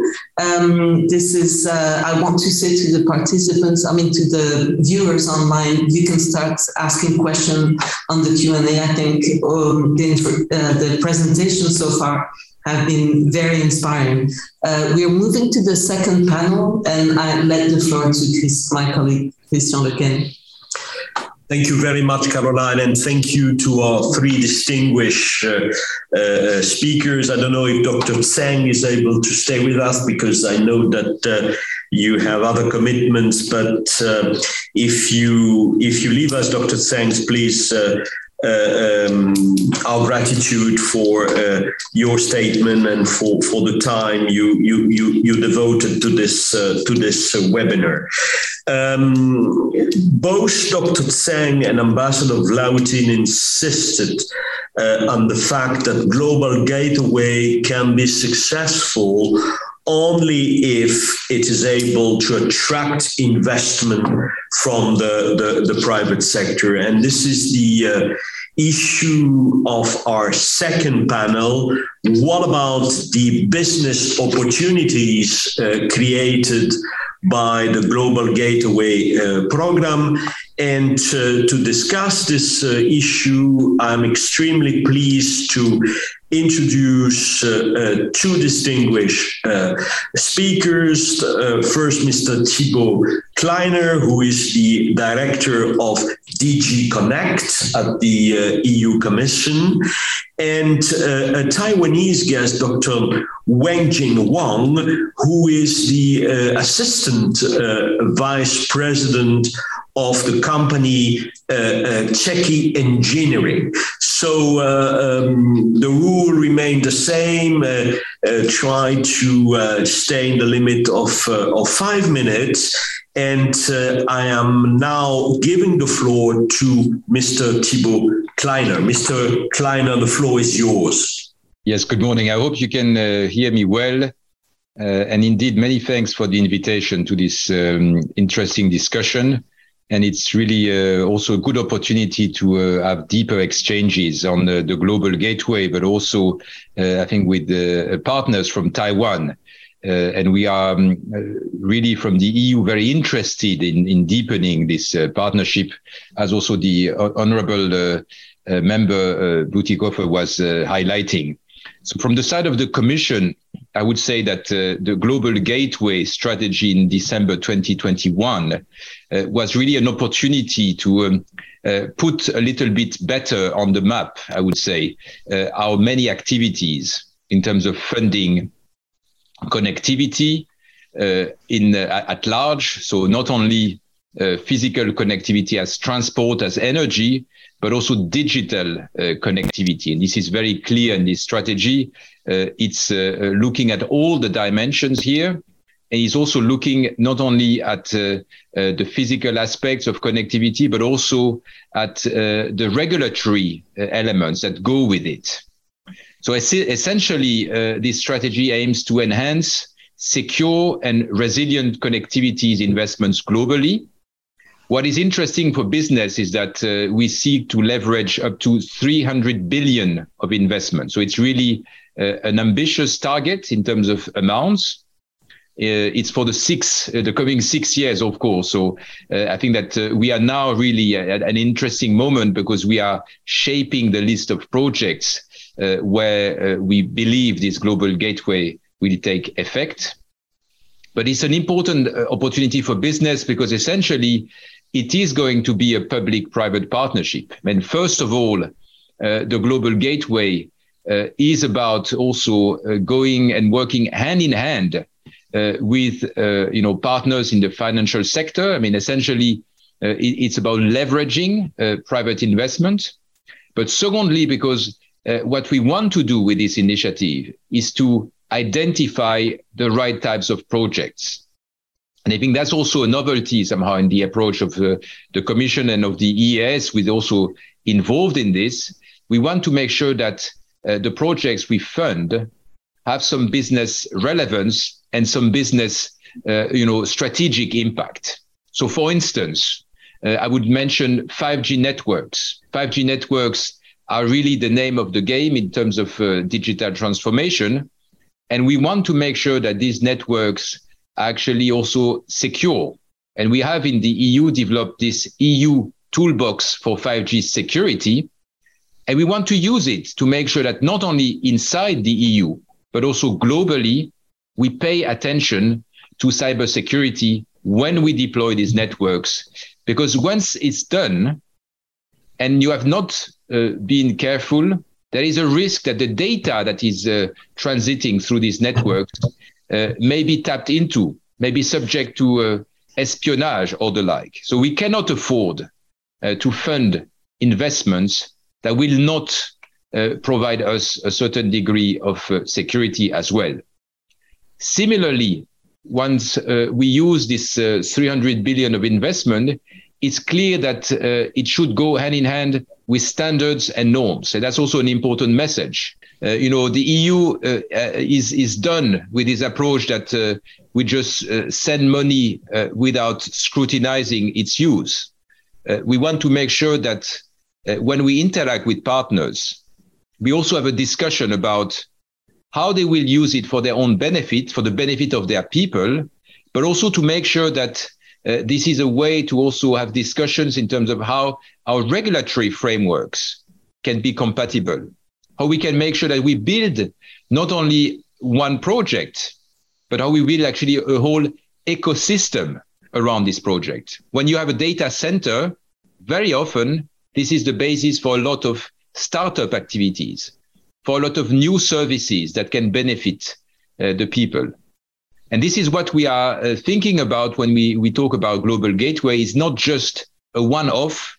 Um, this is, uh, I want to say to the participants, I mean, to the viewers online, you can start asking questions on the Q&A. I think um, the, uh, the presentation so far have been very inspiring. Uh, we are moving to the second panel, and I let the floor to Chris, my colleague, Christian Lequesne. Thank you very much, Karoline, and thank you to our three distinguished uh, uh, speakers. I don't know if Dr. Tseng is able to stay with us because I know that uh, you have other commitments. But uh, if you if you leave us, Dr. Tseng, please uh, um, our gratitude for uh, your statement and for, for the time you you you, you devoted to this uh, to this webinar. Um, both Dr. Tseng and Ambassador Vlahutin insisted uh, on the fact that Global Gateway can be successful only if it is able to attract investment from the, the, the private sector. And this is the uh, issue of our second panel. What about the business opportunities uh, created by the Global Gateway uh, program? And uh, to discuss this uh, issue, I'm extremely pleased to introduce uh, uh, two distinguished uh, speakers. first, Mr. Thibaut Kleiner, who is the director of DG Connect at the EU Commission, and a Taiwanese guest, Dr. Wang Wenjing Wang, who is the assistant vice president of the company uh, uh, Engineering. So uh, um, the rule remained the same. Uh, uh, try to uh, stay in the limit of, of five minutes. And I am now giving the floor to Mr. Thibaut Kleiner. Mr. Kleiner, the floor is yours. Yes, good morning. I hope you can hear me well. And indeed, many thanks for the invitation to this um, interesting discussion and it's really uh, also a good opportunity to uh, have deeper exchanges on the, global gateway, but also uh, I think with the partners from Taiwan. Uh, and we are um, uh, really from the EU very interested in, in deepening this uh, partnership, as also the honourable member Bütikofer was highlighting. So from the side of the Commission, I would say that uh, the global gateway strategy in December 2021 uh, was really an opportunity to um, uh, put a little bit better on the map, I would say, uh, our many activities in terms of funding connectivity uh, in uh, at large. So not only Uh, physical connectivity as transport, as energy, but also digital uh, connectivity. And this is very clear in this strategy. Uh, it's uh, uh looking at all the dimensions here. And it's also looking not only at uh, the physical aspects of connectivity, but also at the regulatory elements that go with it. So essentially, this strategy aims to enhance secure and resilient connectivities investments globally, what is interesting for business is that uh, we seek to leverage up to 300 billion of investment. So it's really uh, an ambitious target in terms of amounts. uh, it's for the six, uh, the coming six years, of course. So uh, I think that we are now really at an interesting moment because we are shaping the list of projects where we believe this global gateway will take effect. But it's an important opportunity for business because essentially it is going to be a public-private partnership. I mean, first of all, uh, the global gateway uh, is about also uh, going and working hand in hand uh, with uh, you know partners in the financial sector. I mean, essentially, uh, it, it's about leveraging private investment. But secondly, because what we want to do with this initiative is to identify the right types of projects. And I think that's also a novelty somehow in the approach of the, the Commission and of the EEAS, with also involved in this. We want to make sure that uh, the projects we fund have some business relevance and some business, uh, you know, strategic impact. So, for instance, uh, I would mention 5G networks. 5G networks are really the name of the game in terms of uh, digital transformation, and we want to make sure that these networks actually also secure. And we have in the EU developed this EU toolbox for 5G security. And we want to use it to make sure that not only inside the EU, but also globally, we pay attention to cybersecurity when we deploy these networks. Because once it's done, and you have not uh, been careful, there is a risk that the data that is uh, transiting through these networks may be tapped into, may be subject to uh, espionage or the like. So we cannot afford uh, to fund investments that will not uh, provide us a certain degree of uh, security as well. Similarly, once uh, we use this uh, 300 billion of investment, it's clear that uh, it should go hand in hand with standards and norms. And that's also an important message. Uh, you know, the EU uh, uh, is, is done with this approach that uh, we just send money without scrutinizing its use. we want to make sure that when we interact with partners, we also have a discussion about how they will use it for their own benefit, for the benefit of their people, but also to make sure that uh, this is a way to also have discussions in terms of how our regulatory frameworks can be compatible, how we can make sure that we build not only one project, but how we build actually a whole ecosystem around this project. When you have a data center, very often this is the basis for a lot of startup activities, for a lot of new services that can benefit uh, the people. And this is what we are uh, thinking about when we, we talk about Global Gateway. It's not just a one off,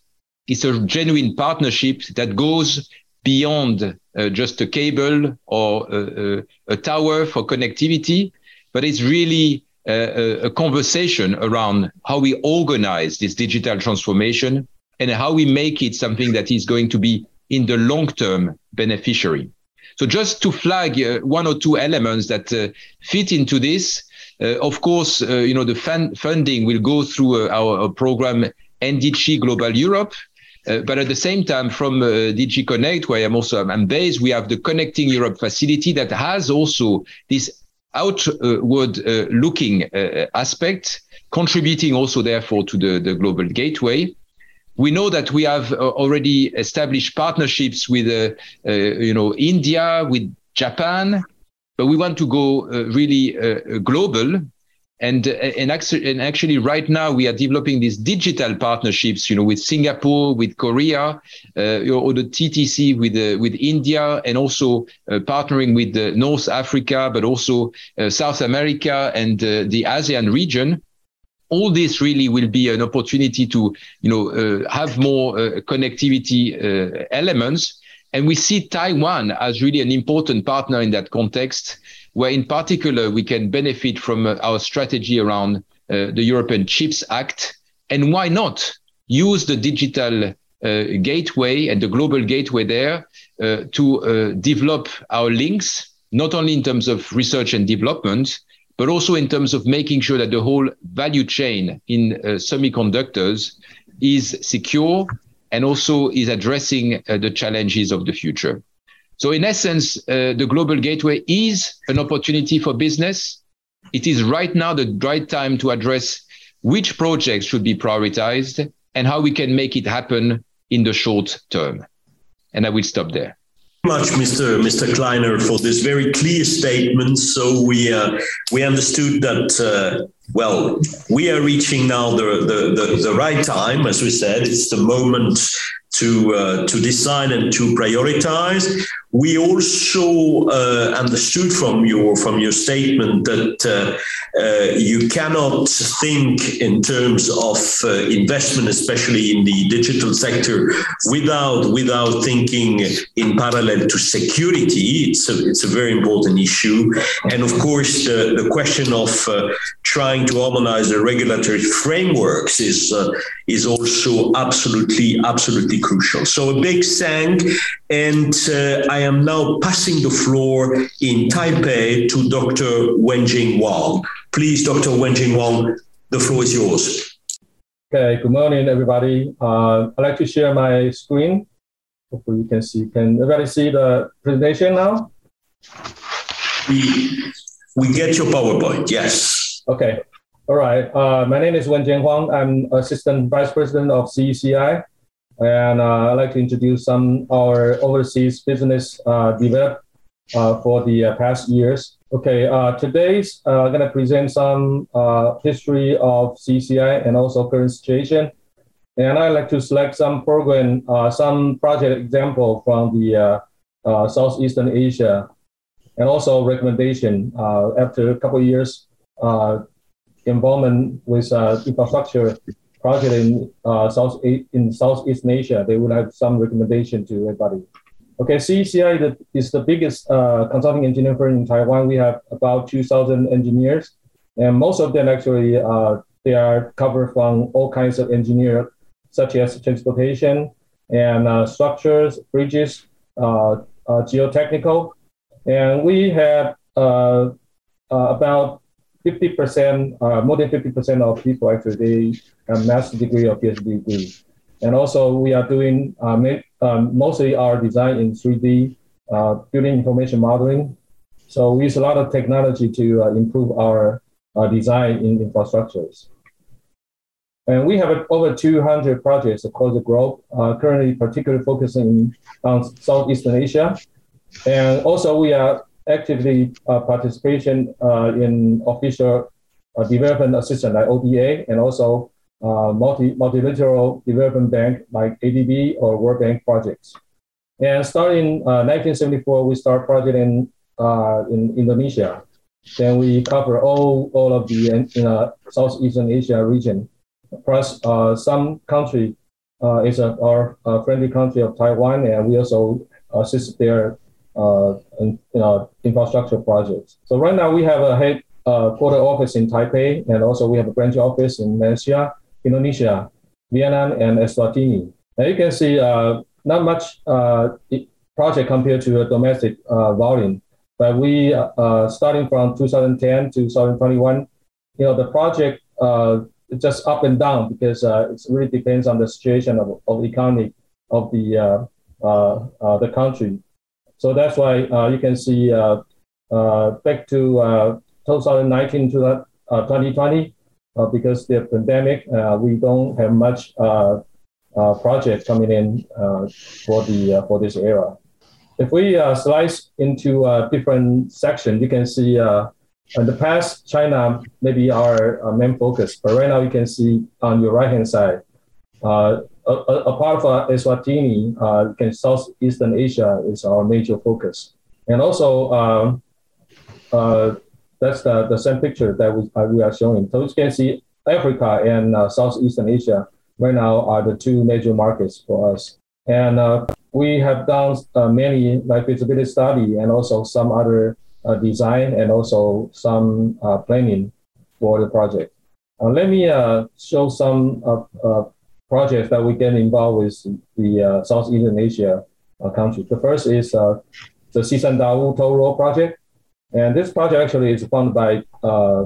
it's a genuine partnership that goes beyond uh, just a cable or a, a, a, tower for connectivity, but it's really a, a conversation around how we organize this digital transformation and how we make it something that is going to be in the long-term beneficiary. So just to flag uh, one or two elements that uh, fit into this, uh, of course, uh, you know, the fun- funding will go through uh, our, our, program NDICI Global Europe. Uh, but at the same time, from DG Connect, where I'm also I'm based, we have the Connecting Europe facility that has also this outward looking aspect, contributing also therefore to the, the global gateway we know that we have uh, already established partnerships with, uh, uh, you know, India, with Japan, but we want to go really global. And, uh, and, actually, and actually, right now we are developing these digital partnerships, you know, with Singapore, with Korea, uh, or the TTC with uh, with India, and also partnering with North Africa, but also South America and the ASEAN region. All this really will be an opportunity to you know uh, have more uh, connectivity uh, elements. And we see taiwan as really an important partner in that context where in particular we can benefit from uh, our strategy around uh, the european chips act and why not use the digital uh, gateway and the global gateway there to develop our links not only in terms of research and development but also in terms of making sure that the whole value chain in semiconductors is secure and also is addressing the challenges of the future. So in essence, uh, the global gateway is an opportunity for business. it is right now the right time to address which projects should be prioritized and how we can make it happen in the short term. And I will stop there much, Mr. Mr. Kleiner, for this very clear statement. So we uh, we understood that uh, well, we are reaching now the, the, the the right time, as we said. It's the moment to uh, to decide and to prioritize. We also uh, understood from your from your statement that uh, uh you cannot think in terms of uh, investment, especially in the digital sector, without without thinking in parallel to security. It's a, it's a very important issue, and of course the, the question of uh, trying to harmonize the regulatory frameworks is is also absolutely absolutely crucial. So a big thank, and I am now passing the floor in Taipei to Dr. Wenjing Wang. Please, Dr. Wenjing Wang, the floor is yours. Okay, good morning, everybody. Uh, I'd like to share my screen. Hopefully you can see. Can everybody see the presentation now? We, we get your PowerPoint, yes. Okay, all right. Uh, my name is Wenjing Huang. I'm Assistant Vice President of CECI. And uh, I'd like to introduce some our overseas business uh, developed uh, for the uh, past years. Okay, uh, today's uh, going to present some uh, history of CCI and also current situation. And I'd like to select some program, some project example from the Southeastern Asia, and also recommendation after a couple of years involvement with infrastructure project in uh, South in Southeast Asia, they would have some recommendation to everybody. Okay, CECI is the biggest uh, consulting engineering firm in Taiwan. We have about 2,000 engineers, and most of them actually uh, they are covered from all kinds of engineer, such as transportation and uh, structures, bridges, uh, uh, geotechnical, and we have about 50%, uh, more than 50% of people actually they have master's degree or PhD degree. And also we are doing uh, um, mostly our design in 3D, uh, building information modeling. So we use a lot of technology to uh, improve our uh, design in infrastructures. And we have over 200 projects across the globe, uh, currently particularly focusing on Southeastern Asia. And also we are actively uh, participation in official development assistance like ODA and also multi multilateral development bank like ADB or World Bank projects. And starting 1974, we start project in in Indonesia. Then we cover all all of the in, Southeastern Asia region, plus some country uh, is a, our uh, friendly country of Taiwan, and we also assist their uh, in, infrastructure projects. So right now we have a headquarter uh, office in Taipei, and also we have a branch office in Malaysia, Indonesia, Vietnam, and Eswatini. And you can see uh, not much uh, project compared to a domestic uh, volume, but we uh, uh, starting from 2010 to 2021, you know the project uh, just up and down because it really depends on the situation of, of the economy of the the country. So that's why you can see back to 2019 to 2020, because the pandemic, we don't have much project coming in for the for this era. If we slice into different section, you can see in the past, China may be our, main focus, but right now you can see on your right hand side, uh, a, a, part of uh, Eswatini, uh, Southeastern Asia is our major focus. And also, um, uh, that's the, the same picture that we, uh, we are showing. So you can see Africa and uh, Southeastern Asia right now are the two major markets for us. And uh, we have done uh, many like feasibility study and also some other uh, design and also some uh, planning for the project. Let me show some projects that we get involved with the Southeastern Asia countries. The first is the Cisumdawu Toll Road project. And this project actually is funded by uh,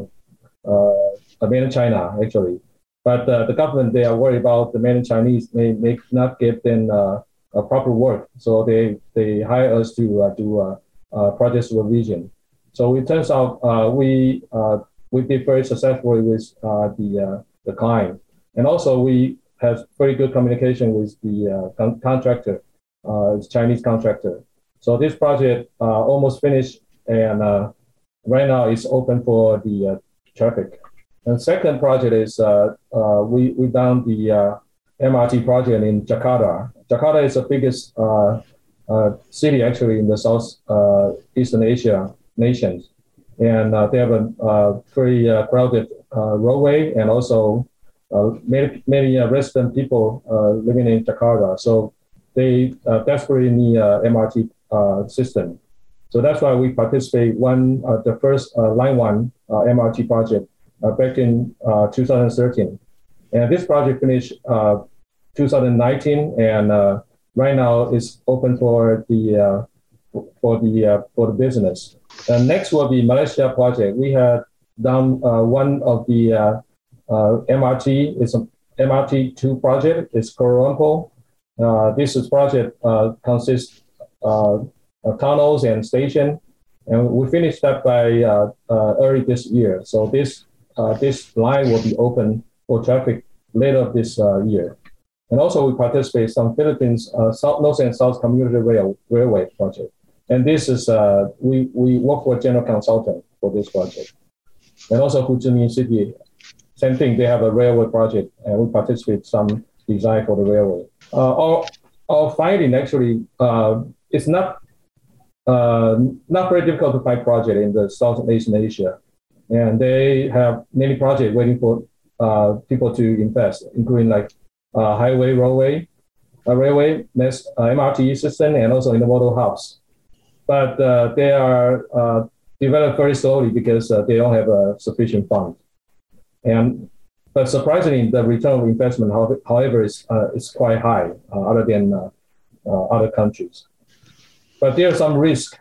uh, uh, mainland China, actually. But uh, the government, they are worried about the mainland Chinese may, may not give them uh, a proper work. So they, they hire us to uh, do uh, project supervision. So it turns out we we did very successfully with the the client, and also we have very good communication with the con- contractor, Chinese contractor. So this project almost finished, and uh, right now it's open for the uh, traffic. And second project is uh, we we done the MRT project in Jakarta. Jakarta is the biggest uh, uh, city actually in the South uh, Eastern Asia nations, and they have a very crowded roadway and also many many resident people living in Jakarta. So they desperately need MRT system. So that's why we participate one uh, the first uh, line one uh, MRT project back in 2013. And this project finished uh, 2019, and uh, right now is open for the uh, for the uh, for the business. And next will be Malaysia project. We have done uh, one of the uh, MRT. It's a MRT two project. It's Kuala Lumpur. this is project consists tunnels and station, and we finished that by early this year. So this this line will be open for traffic later this uh, year. And also we participate some Philippines uh, South, North and South Commuter Rail, Railway project. And this is, uh, we, we work for general consultant for this project. And also Ho Chi Minh City, same thing, they have a railway project and we participate some design for the railway. Uh, our, our finding actually, uh, it's not, uh, not very difficult to find project in the South Asian Asia. And they have many projects waiting for uh, people to invest, including like uh, highway, railway, uh, railway, next MRT system, and also intermodal hubs. But they are developed very slowly because they don't have a sufficient fund. And but surprisingly, the return of investment, however, is uh, is quite high, uh, other than uh, other countries. But there are some risk.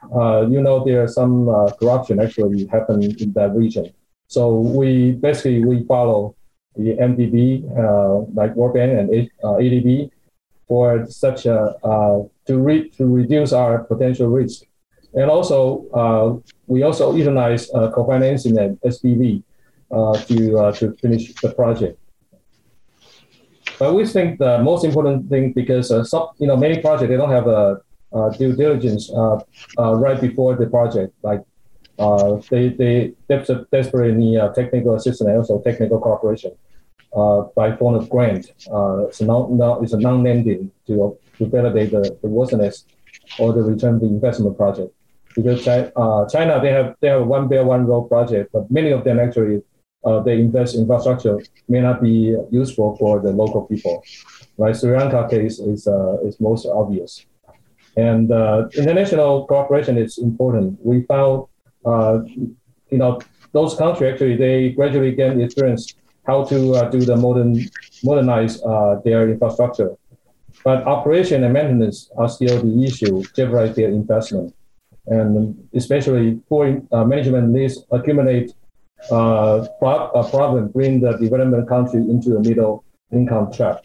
you know, there are some corruption actually happen in that region. So we basically we follow the MDB, uh, like World Bank and ADB, uh, for such a uh, to re- to reduce our potential risk. And also, we also utilize co-financing and SPV to to finish the project. But we think the most important thing because uh, you know many projects they don't have a due diligence uh, uh, right before the project. Like they they desperately need technical assistance and also technical cooperation uh, by form of grant. Uh, it's, not, not, it's a non-lending to, to validate the, the worthiness or the return the investment project. Because China, uh, China, they have they have one Belt One Road project, but many of them actually uh, they invest infrastructure may not be useful for the local people. Right, Sri Lanka case is uh, is most obvious, and uh, international cooperation is important. We found, uh, you know, those countries actually they gradually gain experience how to uh, do the modern modernize uh, their infrastructure. But operation and maintenance are still the issue, jeopardize their investment. And especially poor uh, management needs accumulate uh, pro- a problem, bring the development country into a middle income trap.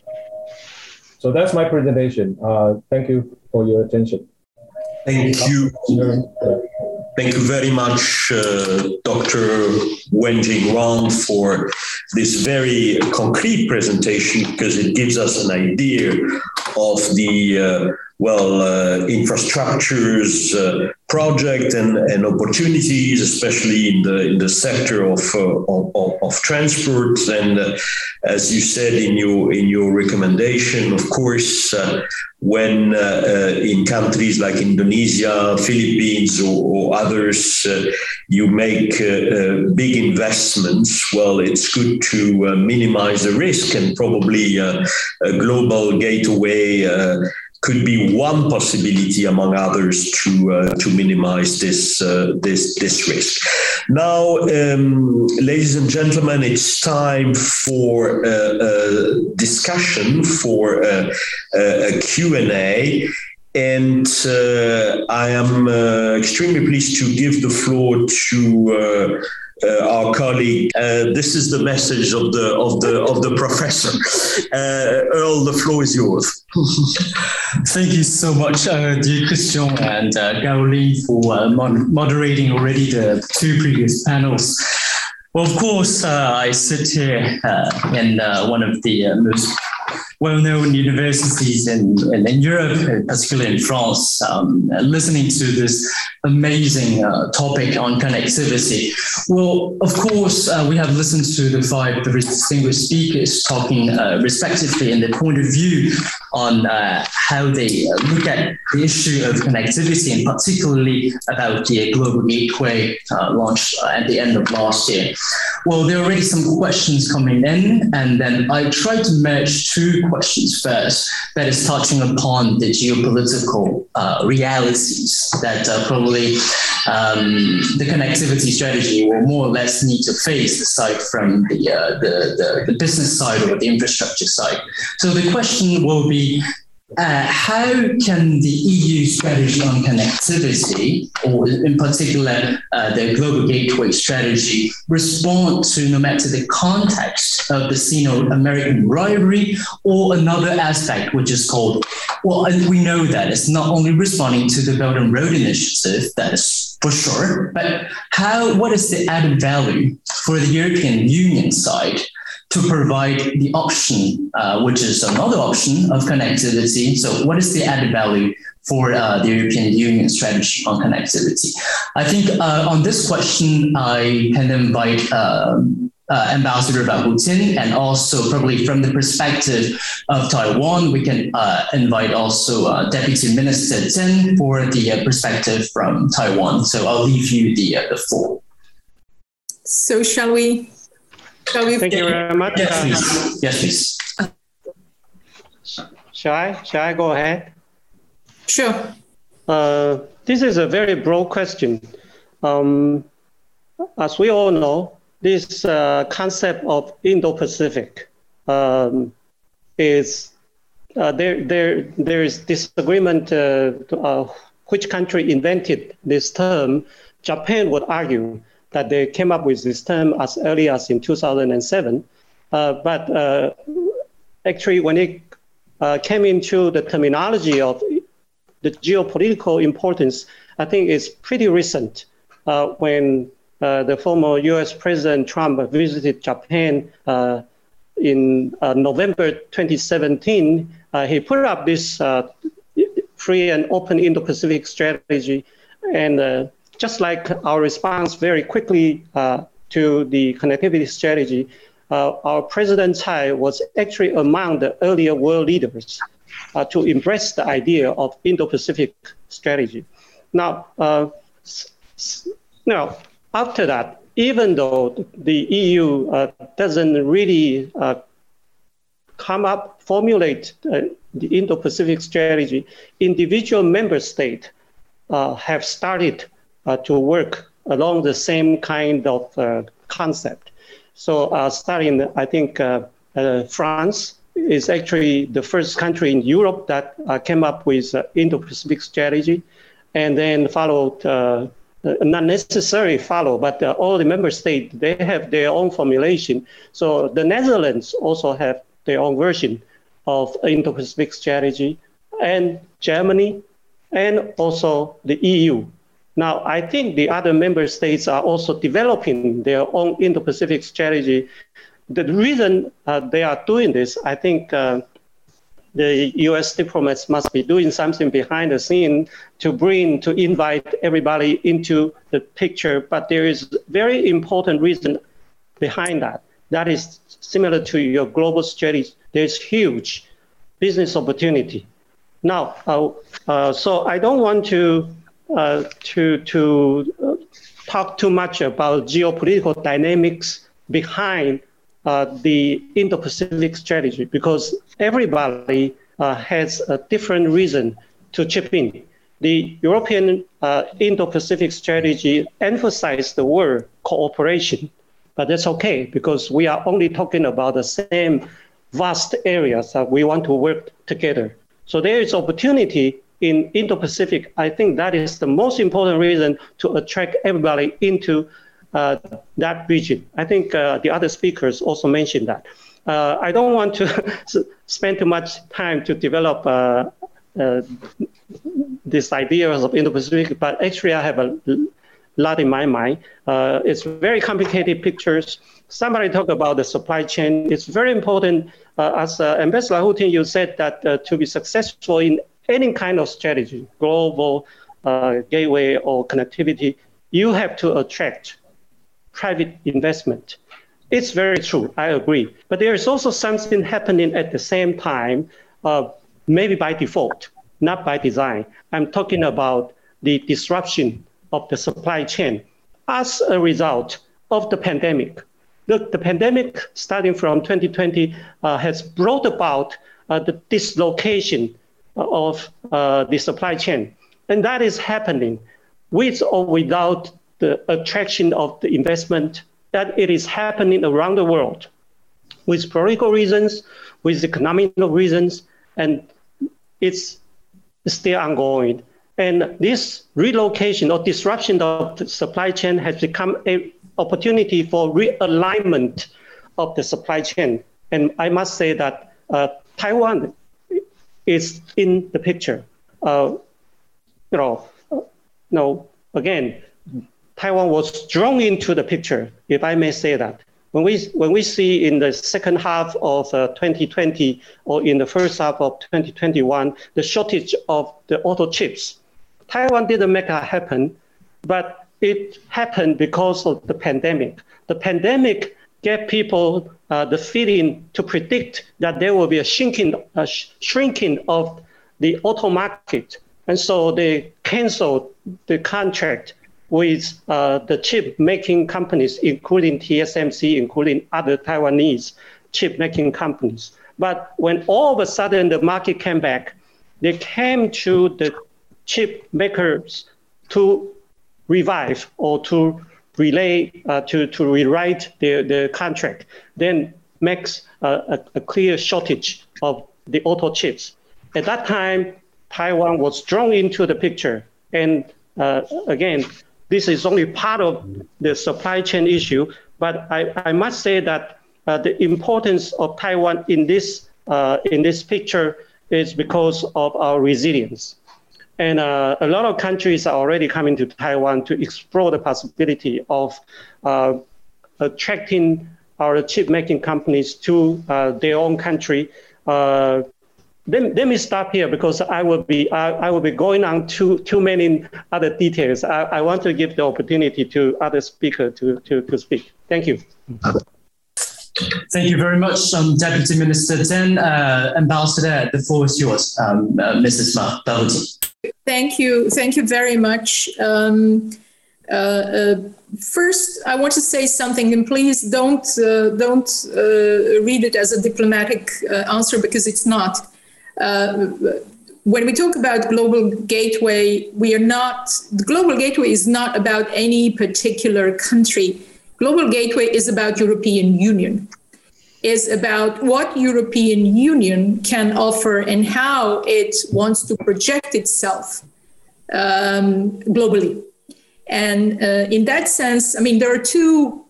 So that's my presentation. Uh, thank you for your attention. Thank you. Thank you very much, uh, Dr. Wenjing Wang, for this very concrete presentation because it gives us an idea of the uh, well, uh, infrastructures uh, project and, and opportunities, especially in the in the sector of uh, of, of, transport. And uh, as you said in your in your recommendation, of course, uh, when uh, in countries like Indonesia, Philippines, or, or others, you make big investments, well, it's good to minimize the risk and probably a global gateway could be one possibility among others to uh, to minimize this uh, this this risk. Now, um, ladies and gentlemen, it's time for a discussion for a, a Q and A. And uh, I am uh, extremely pleased to give the floor to uh, uh, our colleague. Uh, this is the message of the of the of the professor. Uh, Earl, the floor is yours. <laughs> Thank you so much, uh, dear Christian and uh, Karoline, for uh, mod- moderating already the two previous panels. Well, of course, uh, I sit here uh, in uh, one of the uh, most well-known universities in, in, in, Europe, particularly in France, um, listening to this amazing uh, topic on connectivity. Well, of course, uh, we have listened to the five distinguished speakers talking respectively in their point of view on how they look at the issue of connectivity and particularly about the global gateway launched at the end of last year. Well, there are already some questions coming in, and then I try to merge two questions first that is touching upon the geopolitical uh, realities that uh, probably um, the connectivity strategy will more or less need to face aside from the, uh, the, the, the business side or the infrastructure side. So the question will be uh, how can the EU strategy on connectivity, or in particular uh, the global gateway strategy, respond to no matter the context of the Sino-American rivalry or another aspect, which is called, well, we know that it's not only responding to the Belt and Road Initiative, that is for sure, but how, what is the added value for the European Union side to provide the option, uh, which is another option of connectivity. So, what is the added value for uh, the European Union strategy on connectivity? I think uh, on this question, I can invite. Um, uh, Ambassador Qin, and also probably from the perspective of Taiwan, we can uh, invite also uh, Deputy Minister Tseng for the perspective from Taiwan. So I'll leave you the the floor. So shall we Thank you very much. Yes, please. Yes, please. Shall I? Shall I go ahead? Sure. Uh, this is a very broad question. Um, as we all know, this uh, concept of Indo-Pacific um, is uh, there. There, there is disagreement. Uh, uh, which country invented this term? Japan would argue that they came up with this term as early as in 2007. Uh, but uh, actually, when it uh, came into the terminology of the geopolitical importance, I think it's pretty recent uh, when uh, the former US President Trump visited Japan uh, in November 2017. he put up this free and open Indo-Pacific strategy and just like our response very quickly uh, to the connectivity strategy, uh, our President Tsai was actually among the earlier world leaders uh, to embrace the idea of Indo-Pacific strategy. Now, uh, now, after that, even though the EU uh, doesn't really uh, come up, formulate the Indo-Pacific strategy, individual member states have started to work along the same kind of uh, concept. So uh, starting, I think France is actually the first country in Europe that came up with Indo-Pacific strategy, and then followed uh, not necessarily follow, but uh, all the member states, they have their own formulation. So the Netherlands also have their own version of Indo-Pacific strategy, and Germany, and also the EU. Now, I think the other member states are also developing their own Indo-Pacific strategy. The reason uh, they are doing this, I think uh, the U.S. diplomats must be doing something behind the scene to bring, to invite everybody into the picture. But there is a very important reason behind that. That is similar to your global strategy. There's huge business opportunity. Now, uh, uh so I don't want to uh, to to uh, talk too much about geopolitical dynamics behind uh, the Indo-Pacific strategy because everybody uh, has a different reason to chip in. The European uh, Indo-Pacific strategy emphasized the word cooperation, but that's okay because we are only talking about the same vast areas that we want to work together. So there is opportunity in Indo-Pacific, I think that is the most important reason to attract everybody into uh, that region. I think uh, the other speakers also mentioned that. Uh, I don't want to <laughs> spend too much time to develop uh, uh, this idea of Indo-Pacific, but actually I have a lot in my mind. Uh, it's very complicated pictures. Somebody talked about the supply chain. It's very important. As Ambassador Hu you said that to be successful in any kind of strategy, global uh, gateway or connectivity, you have to attract private investment. It's very true. I agree. But there is also something happening at the same time, uh, maybe by default, not by design. I'm talking about the disruption of the supply chain as a result of the pandemic. Look, the pandemic starting from 2020 uh, has brought about uh, the dislocation of uh, the supply chain. And that is happening with or without the attraction of the investment, that it is happening around the world with political reasons, with economic reasons, and it's still ongoing. And this relocation or disruption of the supply chain has become an opportunity for realignment of the supply chain. And I must say that uh, Taiwan is in the picture. Uh, you know, uh, no, again, Taiwan was drawn into the picture, if I may say that. When we, when we see in the second half of uh, 2020 or in the first half of 2021, the shortage of the auto chips, Taiwan didn't make that happen, but it happened because of the pandemic. The pandemic gave people uh, the feeling to predict that there will be a shrinking, uh, sh- shrinking of the auto market. And so they canceled the contract with uh, the chip making companies, including TSMC, including other Taiwanese chip making companies. But when all of a sudden the market came back, they came to the chip makers to revive or to relay uh, to, to rewrite the, the contract, then makes a, a, clear shortage of the auto chips. At that time, Taiwan was drawn into the picture. And uh, again, this is only part of the supply chain issue, but I, I must say that uh, the importance of Taiwan in this, uh, in this picture is because of our resilience. And uh, a lot of countries are already coming to Taiwan to explore the possibility of uh, attracting our chip making companies to uh, their own country. Uh, let, let me stop here because I will be I, I, will be going on too too many other details. I, I want to give the opportunity to other speakers to, to, to speak. Thank you. Thank you very much, um, Deputy Minister Tseng. Uh, Ambassador, the floor is yours, um, uh, Mrs. Ma. Thank you. Thank you very much. Um, uh, uh, first, I want to say something, and please don't uh, don't uh, read it as a diplomatic uh, answer because it's not. Uh, when we talk about global gateway, we are not. The global gateway is not about any particular country. Global gateway is about European Union is about what European Union can offer and how it wants to project itself um, globally. And uh, in that sense, I mean, there are two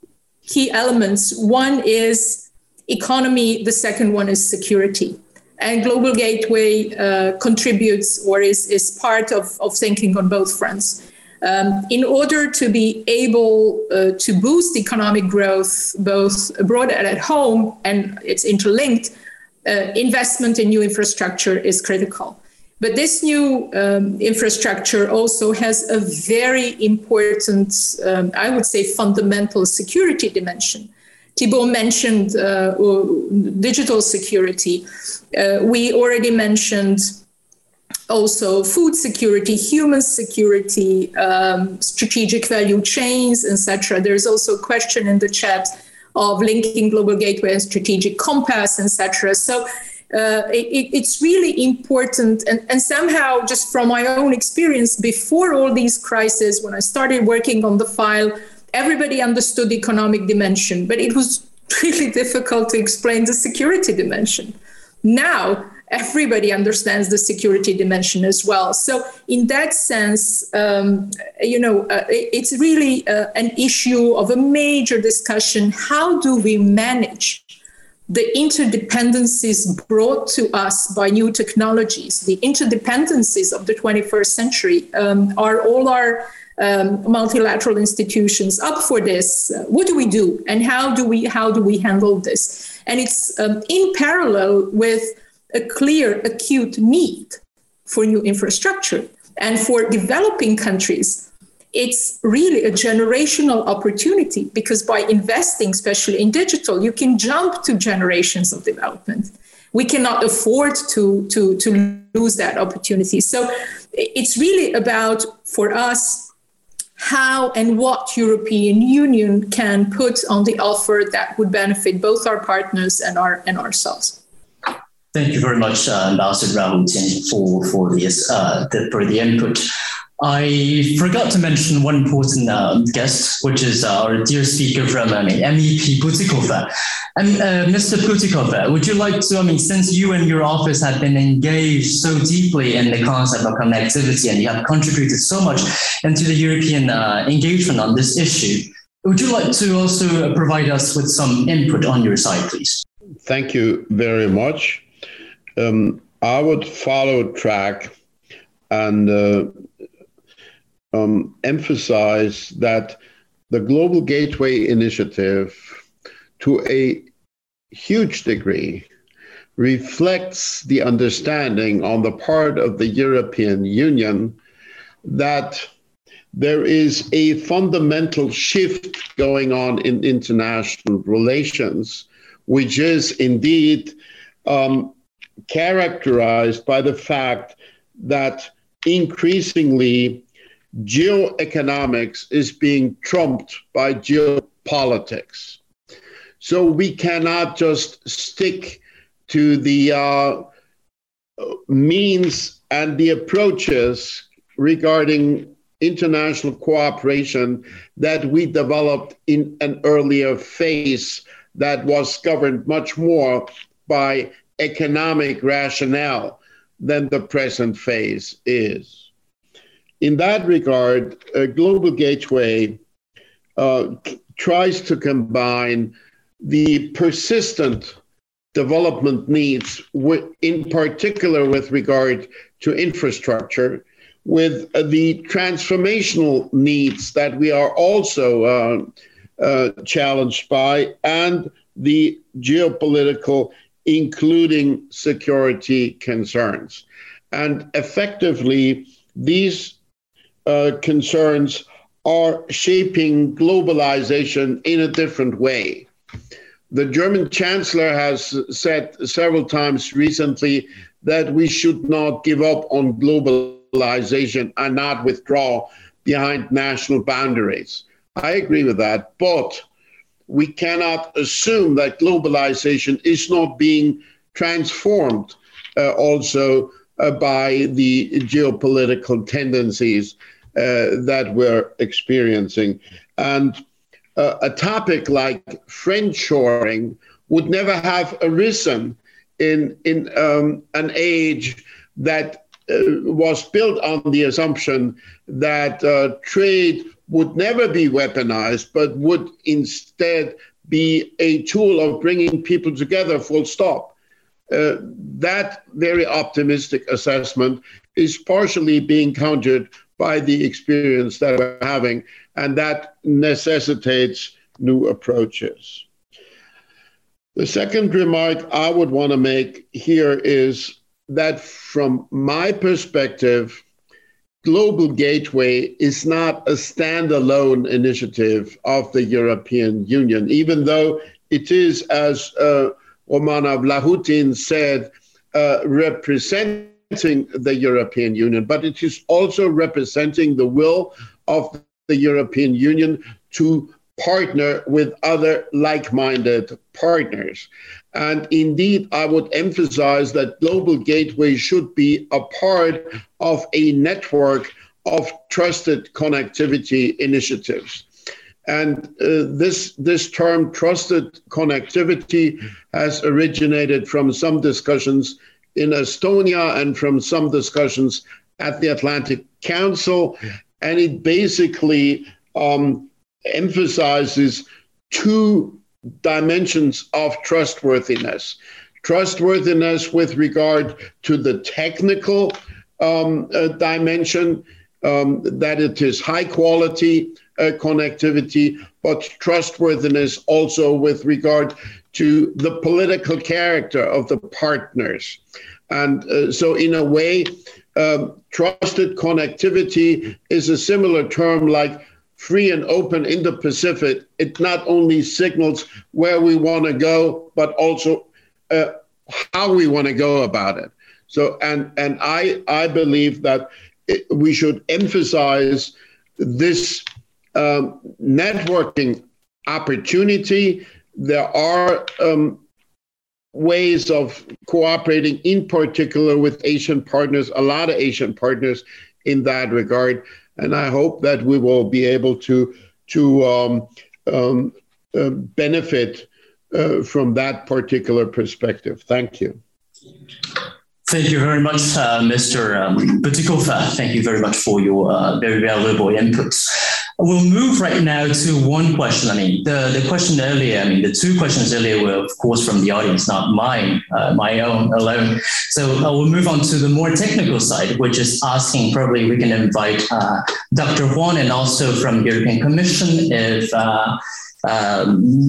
key elements. One is economy, the second one is security. And Global Gateway uh, contributes or is, is part of, of thinking on both fronts. Um, in order to be able uh, to boost economic growth both abroad and at home, and it's interlinked, uh, investment in new infrastructure is critical. But this new um, infrastructure also has a very important, um, I would say, fundamental security dimension. Thibaut mentioned uh, digital security. Uh, we already mentioned also food security, human security, um, strategic value chains, etc. There's also a question in the chat of linking global gateway and strategic compass, etc. So uh, it, it's really important, and, and somehow, just from my own experience, before all these crises, when I started working on the file, everybody understood the economic dimension, but it was <laughs> really difficult to explain the security dimension. Now everybody understands the security dimension as well. So, in that sense, um, you know, uh, it's really uh, an issue of a major discussion. How do we manage? The interdependencies brought to us by new technologies, the interdependencies of the 21st century, um, are all our um, multilateral institutions up for this. Uh, what do we do, and how do we how do we handle this? And it's um, in parallel with a clear acute need for new infrastructure and for developing countries. It's really a generational opportunity because by investing, especially in digital, you can jump to generations of development we cannot afford to to to lose that opportunity so it's really about for us how and what European Union can put on the offer that would benefit both our partners and our and ourselves. Thank you very much, uh, Ambassador Rahul for for this uh, the, for the input. I forgot to mention one important uh, guest, which is our dear speaker from uh, MEP Bütikofer. And uh, Mr. Bütikofer, would you like to, I mean, since you and your office have been engaged so deeply in the concept of connectivity and you have contributed so much into the European uh, engagement on this issue, would you like to also provide us with some input on your side, please? Thank you very much. Um, I would follow a track and uh, um, emphasize that the Global Gateway Initiative, to a huge degree, reflects the understanding on the part of the European Union that there is a fundamental shift going on in international relations, which is indeed um, characterized by the fact that increasingly geoeconomics is being trumped by geopolitics. So we cannot just stick to the uh, means and the approaches regarding international cooperation that we developed in an earlier phase that was governed much more by economic rationale than the present phase is. In that regard, a Global Gateway uh, tries to combine the persistent development needs, in particular with regard to infrastructure, with the transformational needs that we are also uh, uh, challenged by, and the geopolitical, including security concerns. And effectively, these uh, concerns are shaping globalization in a different way. The German chancellor has said several times recently that we should not give up on globalization and not withdraw behind national boundaries. I agree with that, but we cannot assume that globalization is not being transformed uh, also uh, by the geopolitical tendencies uh, that we're experiencing. And uh, a topic like friendshoring would never have arisen in, in um, an age that uh, was built on the assumption that uh, trade would never be weaponized, but would instead be a tool of bringing people together, full stop. Uh, that very optimistic assessment is partially being countered by the experience that we're having, and that necessitates new approaches. The second remark I would want to make here is that from my perspective, Global Gateway is not a standalone initiative of the European Union, even though it is, as uh, Romana Vlahutin said, uh, representing the European Union, but it is also representing the will of the European Union to partner with other like minded partners. And indeed, I would emphasize that Global Gateway should be a part of a network of trusted connectivity initiatives. And uh, this, this term, trusted connectivity, has originated from some discussions in Estonia and from some discussions at the Atlantic Council. And it basically um, emphasizes two dimensions of trustworthiness trustworthiness with regard to the technical um, uh, dimension um, that it is high quality uh, connectivity, but trustworthiness also with regard to the political character of the partners. And uh, so, in a way, um, trusted connectivity is a similar term like free and open Indo Pacific. It not only signals where we want to go, but also uh, how we want to go about it. So, and and I I believe that it, we should emphasize this um, networking opportunity. There are um, ways of cooperating, in particular with Asian partners, a lot of Asian partners in that regard. And I hope that we will be able to to um, um, uh, benefit uh, from that particular perspective. Thank you. Thank you very much, uh, Mr. Um, Thank you very much for your uh, very valuable inputs. We'll move right now to one question. I mean, the, the question earlier, I mean, the two questions earlier were, of course, from the audience, not mine, uh, my own alone. So uh, we'll move on to the more technical side, which is asking probably we can invite uh, Dr. Juan and also from the European Commission if uh, um,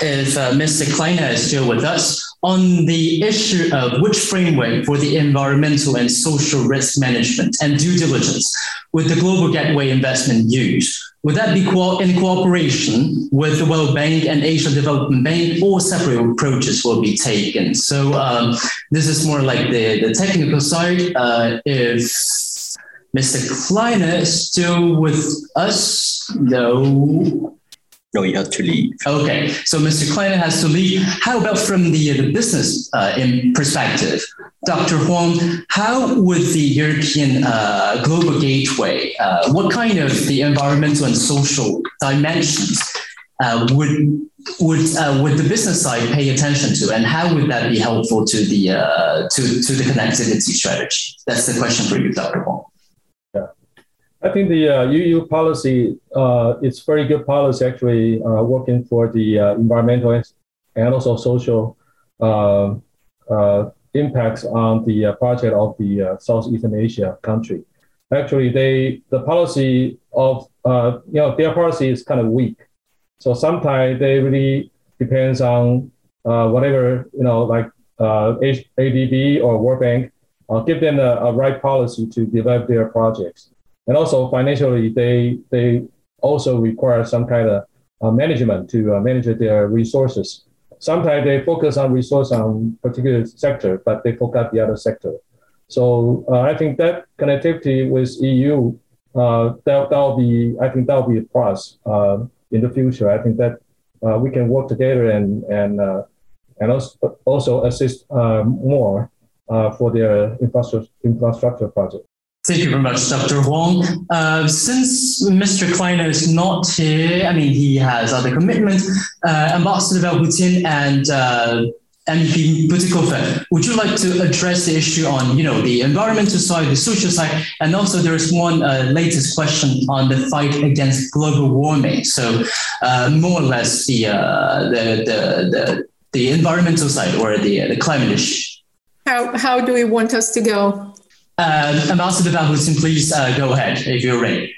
if uh, Mr. Kleiner is still with us on the issue of which framework for the environmental and social risk management and due diligence would the Global Gateway investment use? Would that be in cooperation with the World Bank and Asian Development Bank or separate approaches will be taken? So um, this is more like the, the technical side. Uh, if Mr. Kleiner is still with us, no. You have to leave. Okay, so Mr. Kleiner has to leave. How about from the, the business uh, in perspective? Dr. Huang, how would the European uh, Global Gateway, uh, what kind of the environmental and social dimensions uh, would would uh, would the business side pay attention to, and how would that be helpful to the uh, to to the connectivity strategy? That's the question for you, Dr. Huang. I think the uh, EU policy uh, is very good policy actually uh, working for the uh, environmental and also social uh, uh, impacts on the project of the Southeastern Asia country. Actually, they the policy of you know their policy is kind of weak, so sometimes they really depends on whatever you know like ADB or World Bank give them a, a right policy to develop their projects and also financially they they also require some kind of uh, management to uh, manage their resources. Sometimes they focus on resource on particular sector, but they forget the other sector. So uh, I think that connectivity with EU uh, that that'll be I think that'll be a plus uh, in the future. I think that uh, we can work together and and and also also assist more for their infrastructure infrastructure project. Thank you very much, Dr. Huang. Uh, since Mr. Kleiner is not here, I mean, he has other commitments. Uh, Ambassador Vlahutin and uh, MEP Bütikofer, would you like to address the issue on, you know, the environmental side, the social side, and also there's one uh, latest question on the fight against global warming. So uh, more or less the, uh, the, the, the, the environmental side or the, the climate issue. How, how do we want us to go? Uh, Ambassador Vlahutin, please uh, go ahead if you're ready.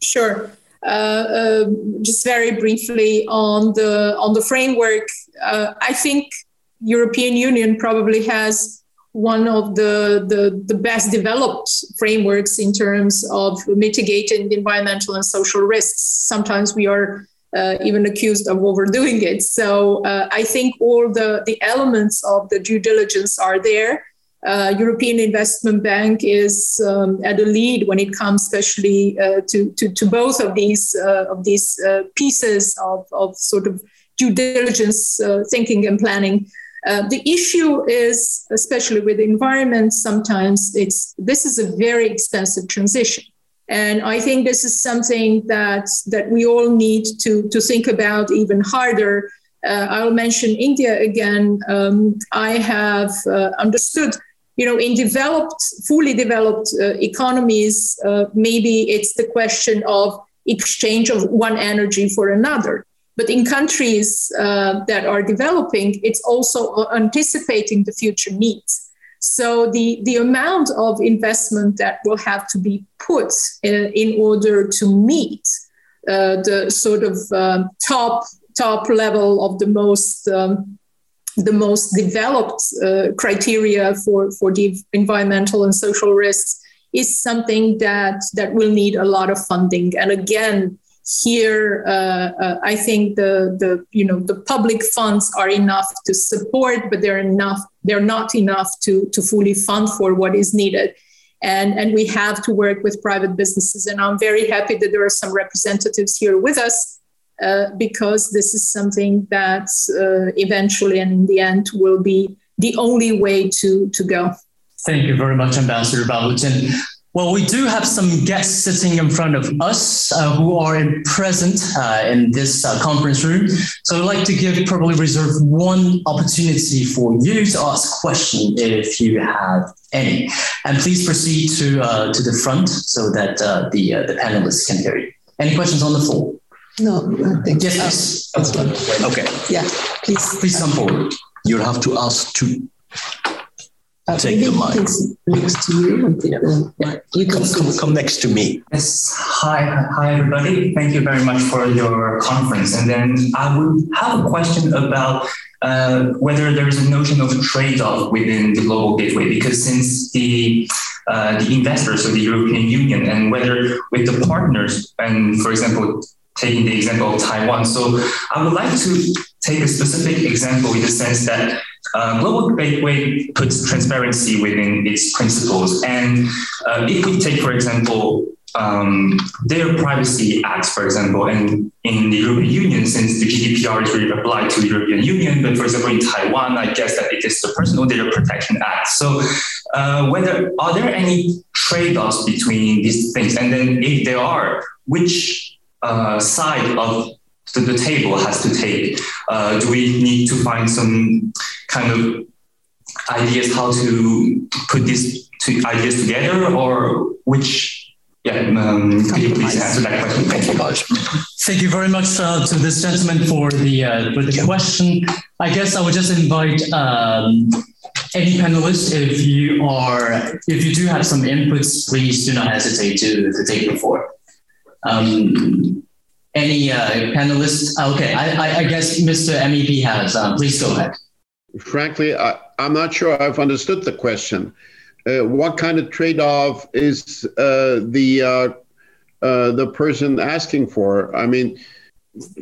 Sure. Uh, uh, just very briefly on the on the framework, uh, I think European Union probably has one of the, the, the best developed frameworks in terms of mitigating environmental and social risks. Sometimes we are uh, even accused of overdoing it. So uh, I think all the, the elements of the due diligence are there uh, European Investment Bank is um, at the lead when it comes, especially uh, to, to, to both of these uh, of these uh, pieces of, of sort of due diligence uh, thinking and planning. Uh, the issue is, especially with the environment, sometimes it's this is a very expensive transition, and I think this is something that that we all need to to think about even harder. I'll mention India again. Um, I have understood you know, in developed, fully developed uh, economies, uh, maybe it's the question of exchange of one energy for another. But in countries uh, that are developing, it's also anticipating the future needs. So the, the amount of investment that will have to be put in, uh, in order to meet uh, the sort of um, top top level of the most um, the most developed uh, criteria for, for the environmental and social risks is something that that will need a lot of funding. And again, here uh, uh, I think the the you know the public funds are enough to support, but they're enough they're not enough to to fully fund for what is needed. And, and we have to work with private businesses. And I'm very happy that there are some representatives here with us uh, because this is something that uh, eventually and in the end will be the only way to, to go. Thank you very much, Ambassador Vlahutin. Well, we do have some guests sitting in front of us uh, who are present uh, in this uh, conference room. So I'd like to give probably reserve one opportunity for you to ask question if you have any. And please proceed to to the front so that the the panelists can hear you. Any questions on the floor? No, I think yes. yes. Okay. Yeah, please. Please come forward. You'll have to ask to uh, take the mic. Next to you and take the mic. You can come, come, come, next to me. Yes. Hi, hi everybody. Thank you very much for your conference. And then I would have a question about uh, whether there is a notion of trade-off within the global gateway, because since the uh, the investors of the European Union and whether with the partners, and for example, taking the example of Taiwan. So I would like to take a specific example in the sense that uh, Global Gateway puts transparency within its principles. And uh, if we take, for example, um, their privacy acts, for example, and in the European Union, since the GDPR is really applied to the European Union, but for example, in Taiwan, I guess that it is the Personal Data Protection Act. So, uh, whether are there any trade-offs between these things, and then if there are, which uh, side of the, the, table has to take? Uh, do we need to find some kind of ideas how to put these two ideas together, or which? Yeah, um, could you please answer that question? Thank you. Thank you very much uh, to this gentleman for the uh, for the question. I guess I would just invite um, any panelists if you are if you do have some inputs, please do not hesitate to, to take the floor. Um, any uh, panelists? Okay, I, I, guess Mr. MEP has. Uh, please go ahead. Frankly, I, I'm not sure I've understood the question. Uh, what kind of trade-off is uh, the uh, uh, the person asking for? I mean,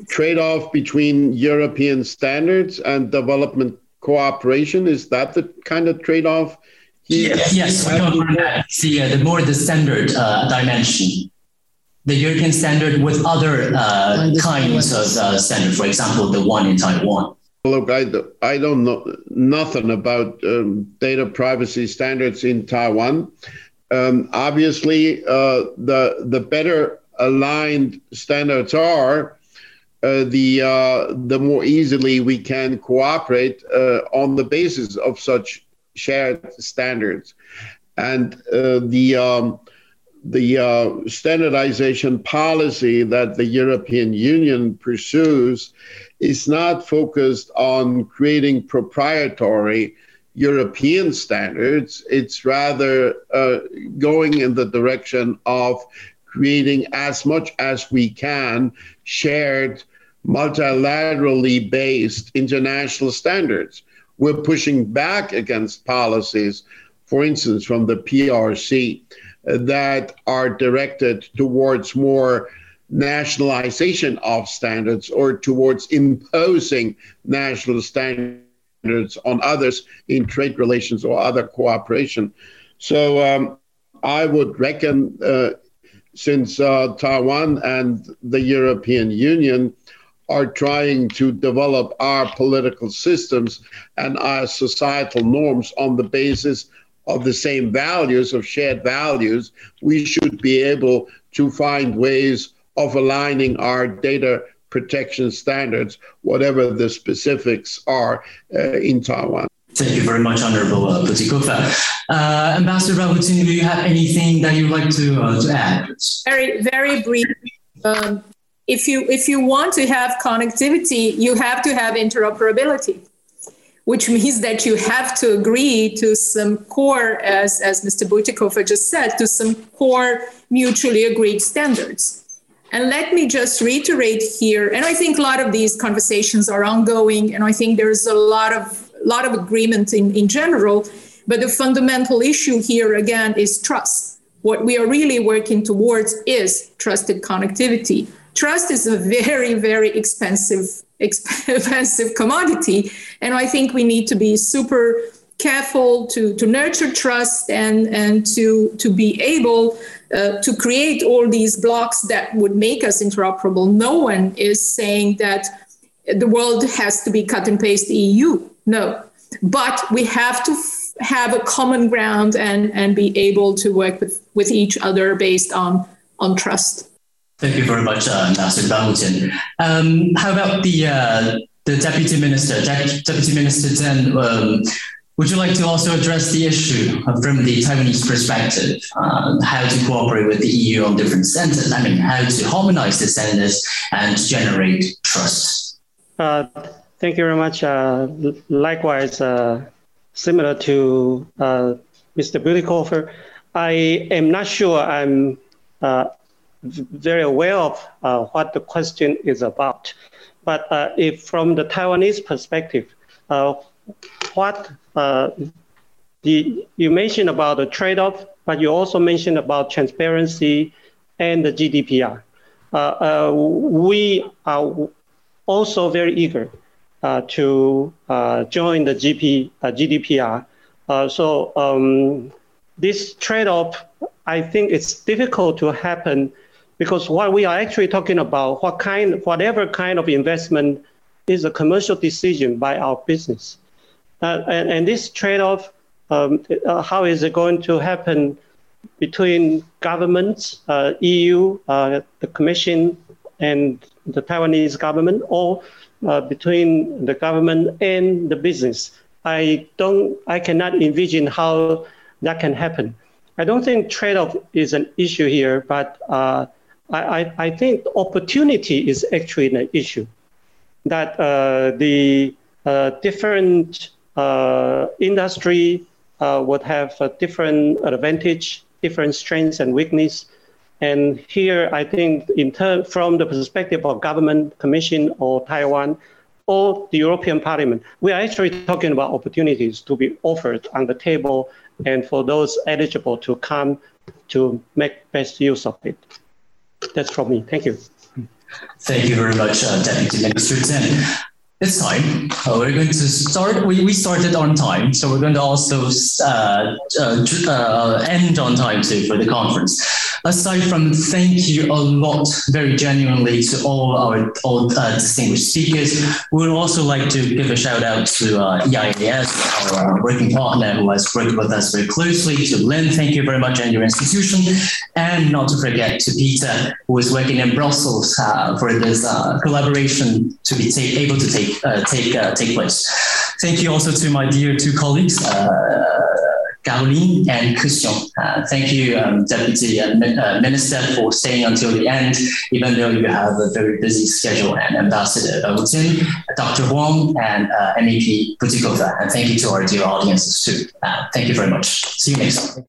trade-off between European standards and development cooperation is that the kind of trade-off? Yes, yes, we confirm that. See, the more the standard dimension the European standard with other uh, kinds of uh, standard, for example, the one in Taiwan? Look, I, I don't know nothing about um, data privacy standards in Taiwan. Um, obviously, uh, the the better aligned standards are, uh, the uh, the more easily we can cooperate uh, on the basis of such shared standards, and uh, the um, the uh, standardization policy that the European Union pursues is not focused on creating proprietary European standards. It's rather uh, going in the direction of creating as much as we can shared, multilaterally based international standards. We're pushing back against policies, for instance, from the PRC that are directed towards more nationalization of standards or towards imposing national standards on others in trade relations or other cooperation. So um, I would reckon, uh, since uh, Taiwan and the European Union are trying to develop our political systems and our societal norms on the basis of the same values, of shared values, we should be able to find ways of aligning our data protection standards, whatever the specifics are uh, in Taiwan. Thank you very much, Honorable uh, Uh, Ambassador Vlahutin, do you have anything that you'd like to, uh, to add? Very, very brief. Um, if you if you want to have connectivity, you have to have interoperability which means that you have to agree to some core, as, as Mr. Bütikofer just said, to some core mutually agreed standards. And let me just reiterate here, and I think a lot of these conversations are ongoing, and I think there's a lot of lot of agreement in, in general, but the fundamental issue here again is trust. What we are really working towards is trusted connectivity. Trust is a very, very expensive, <laughs> expensive commodity. And I think we need to be super careful to, to nurture trust and, and to, to be able uh, to create all these blocks that would make us interoperable. No one is saying that the world has to be cut and paste EU. No. But we have to have a common ground and, and be able to work with, with each other based on, on trust. Thank you very much, uh, Nasser. Um, how about the uh, the Deputy Minister, De- Deputy Minister Tseng? Um, would you like to also address the issue from the Taiwanese perspective? Uh, how to cooperate with the EU on different centers? I mean, how to harmonize the centers and generate trust? Uh, thank you very much. Uh, likewise, uh, similar to uh, Mr. Bütikofer, I am not sure I'm very aware of what the question is about. But uh, if from the Taiwanese perspective, uh, what uh, the, you mentioned about the trade-off, but you also mentioned about transparency and the GDPR. we are also very eager uh, to uh, join the GP, uh, GDPR. so um, this trade-off, I think it's difficult to happen because what we are actually talking about, what kind, whatever kind of investment is a commercial decision by our business. Uh, and, and, this trade-off, um, uh, how is it going to happen between governments, uh, EU, the Commission, and the Taiwanese government, or uh, between the government and the business. I don't, I cannot envision how that can happen. I don't think trade-off is an issue here, but I, I, think opportunity is actually an issue. That uh, the uh, different uh, industry uh, would have a different advantage, different strengths and weakness. And here, I think, in from the perspective of government, commission, or Taiwan, or the European Parliament, we are actually talking about opportunities to be offered on the table, and for those eligible to come to make best use of it. That's from me. Thank you. Thank you very much, uh, Deputy Minister Tseng. It's time. Uh, we're going to start. We, we started on time, so we're going to also uh, uh, uh, end on time too for the conference. Aside from thank you a lot, very genuinely, to all our all uh, distinguished speakers, we would also like to give a shout out to uh, EIAS, our working partner who has worked with us very closely. To Lynn, thank you very much, and your institution, and not to forget to Peter, who is working in Brussels for this collaboration to be able to take take uh, take uh, take place. Thank you also to my dear two colleagues. Uh, Karoline and Christian. Uh, thank you, um, Deputy uh, Minister, for staying until the end, even though you have a very busy schedule, and Ambassador Outin, Dr. Huang, and uh, MEP Bütikofer. And thank you to our dear audiences too. thank you very much. See you next time.